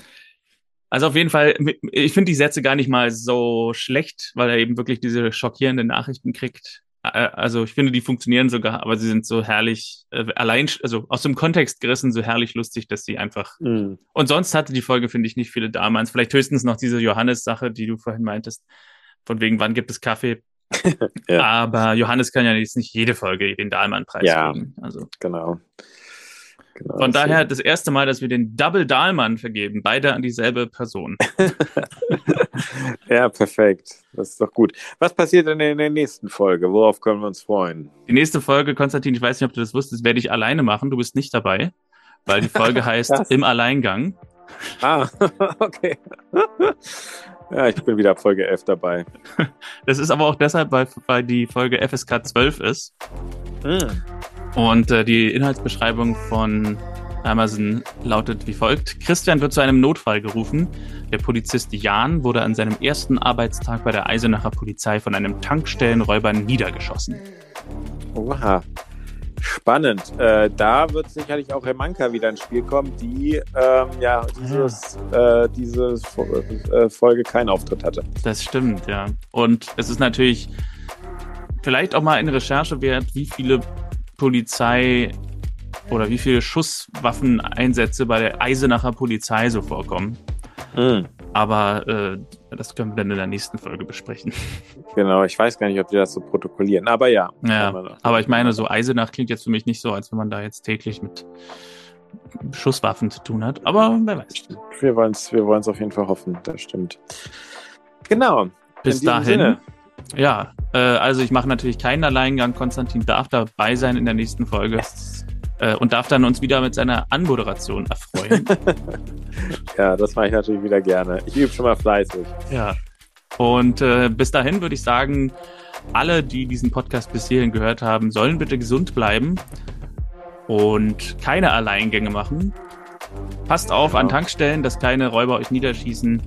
Also auf jeden Fall, ich finde die Sätze gar nicht mal so schlecht, weil er eben wirklich diese schockierenden Nachrichten kriegt. Also ich finde, die funktionieren sogar, aber sie sind so herrlich, äh, allein, also aus dem Kontext gerissen, so herrlich lustig, dass sie einfach. Mhm. Und sonst hatte die Folge, finde ich, nicht viele damals. Vielleicht höchstens noch diese Johannes-Sache, die du vorhin meintest. Von wegen, wann gibt es Kaffee? [LAUGHS] ja. Aber Johannes kann ja jetzt nicht jede Folge den Dahlmann-Preis ja, kriegen. Also. Genau. Genau, Von daher das erste Mal, dass wir den Double Dahlmann vergeben, beide an dieselbe Person. [LAUGHS] [LAUGHS] ja, perfekt. Das ist doch gut. Was passiert denn in der nächsten Folge? Worauf können wir uns freuen? Die nächste Folge, Konstantin, ich weiß nicht, ob du das wusstest, werde ich alleine machen. Du bist nicht dabei, weil die Folge [LAUGHS] heißt Im Alleingang. Ah, okay. Ja, ich bin wieder ab Folge 11 dabei. Das ist aber auch deshalb, weil, weil die Folge FSK 12 ist. Hm. Und äh, die Inhaltsbeschreibung von Amazon lautet wie folgt. Christian wird zu einem Notfall gerufen. Der Polizist Jan wurde an seinem ersten Arbeitstag bei der Eisenacher Polizei von einem Tankstellenräuber niedergeschossen. Oha. Spannend. Äh, da wird sicherlich auch Remanka wieder ins Spiel kommen, die ähm, ja dieses, äh, diese äh, Folge keinen Auftritt hatte. Das stimmt, ja. Und es ist natürlich vielleicht auch mal eine Recherche wert, wie viele Polizei oder wie viele Schusswaffeneinsätze bei der Eisenacher Polizei so vorkommen. Mhm. Aber äh, das können wir dann in der nächsten Folge besprechen. [LAUGHS] Genau, ich weiß gar nicht, ob wir das so protokollieren, aber ja. Ja, aber ich meine, so Eisenach klingt jetzt für mich nicht so, als wenn man da jetzt täglich mit Schusswaffen zu tun hat, aber wer weiß. Wir wollen es wir auf jeden Fall hoffen, das stimmt. Genau. Bis dahin. Sinne. Ja, äh, also ich mache natürlich keinen Alleingang. Konstantin darf dabei sein in der nächsten Folge. Yes. Äh, und darf dann uns wieder mit seiner Anmoderation erfreuen. [LAUGHS] ja, das mache ich natürlich wieder gerne. Ich übe schon mal fleißig. Ja. Und äh, bis dahin würde ich sagen, alle, die diesen Podcast bis hierhin gehört haben, sollen bitte gesund bleiben und keine Alleingänge machen. Passt auf genau. an Tankstellen, dass keine Räuber euch niederschießen.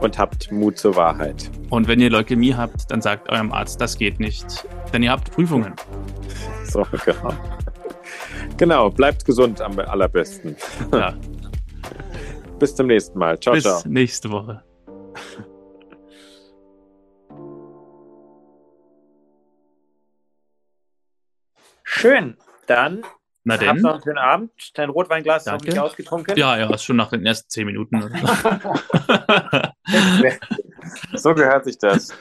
Und habt Mut zur Wahrheit. Und wenn ihr Leukämie habt, dann sagt eurem Arzt, das geht nicht. Denn ihr habt Prüfungen. [LAUGHS] So, genau. Genau, bleibt gesund am allerbesten. Ja. [LAUGHS] Bis zum nächsten Mal. Ciao, Bis ciao. Bis nächste Woche. Schön. Dann na denn. noch einen schönen Abend. Dein Rotweinglas Danke. ist noch nicht ausgetrunken. Ja, ja, ist schon nach den ersten zehn Minuten. [LAUGHS] [LAUGHS] so gehört sich das.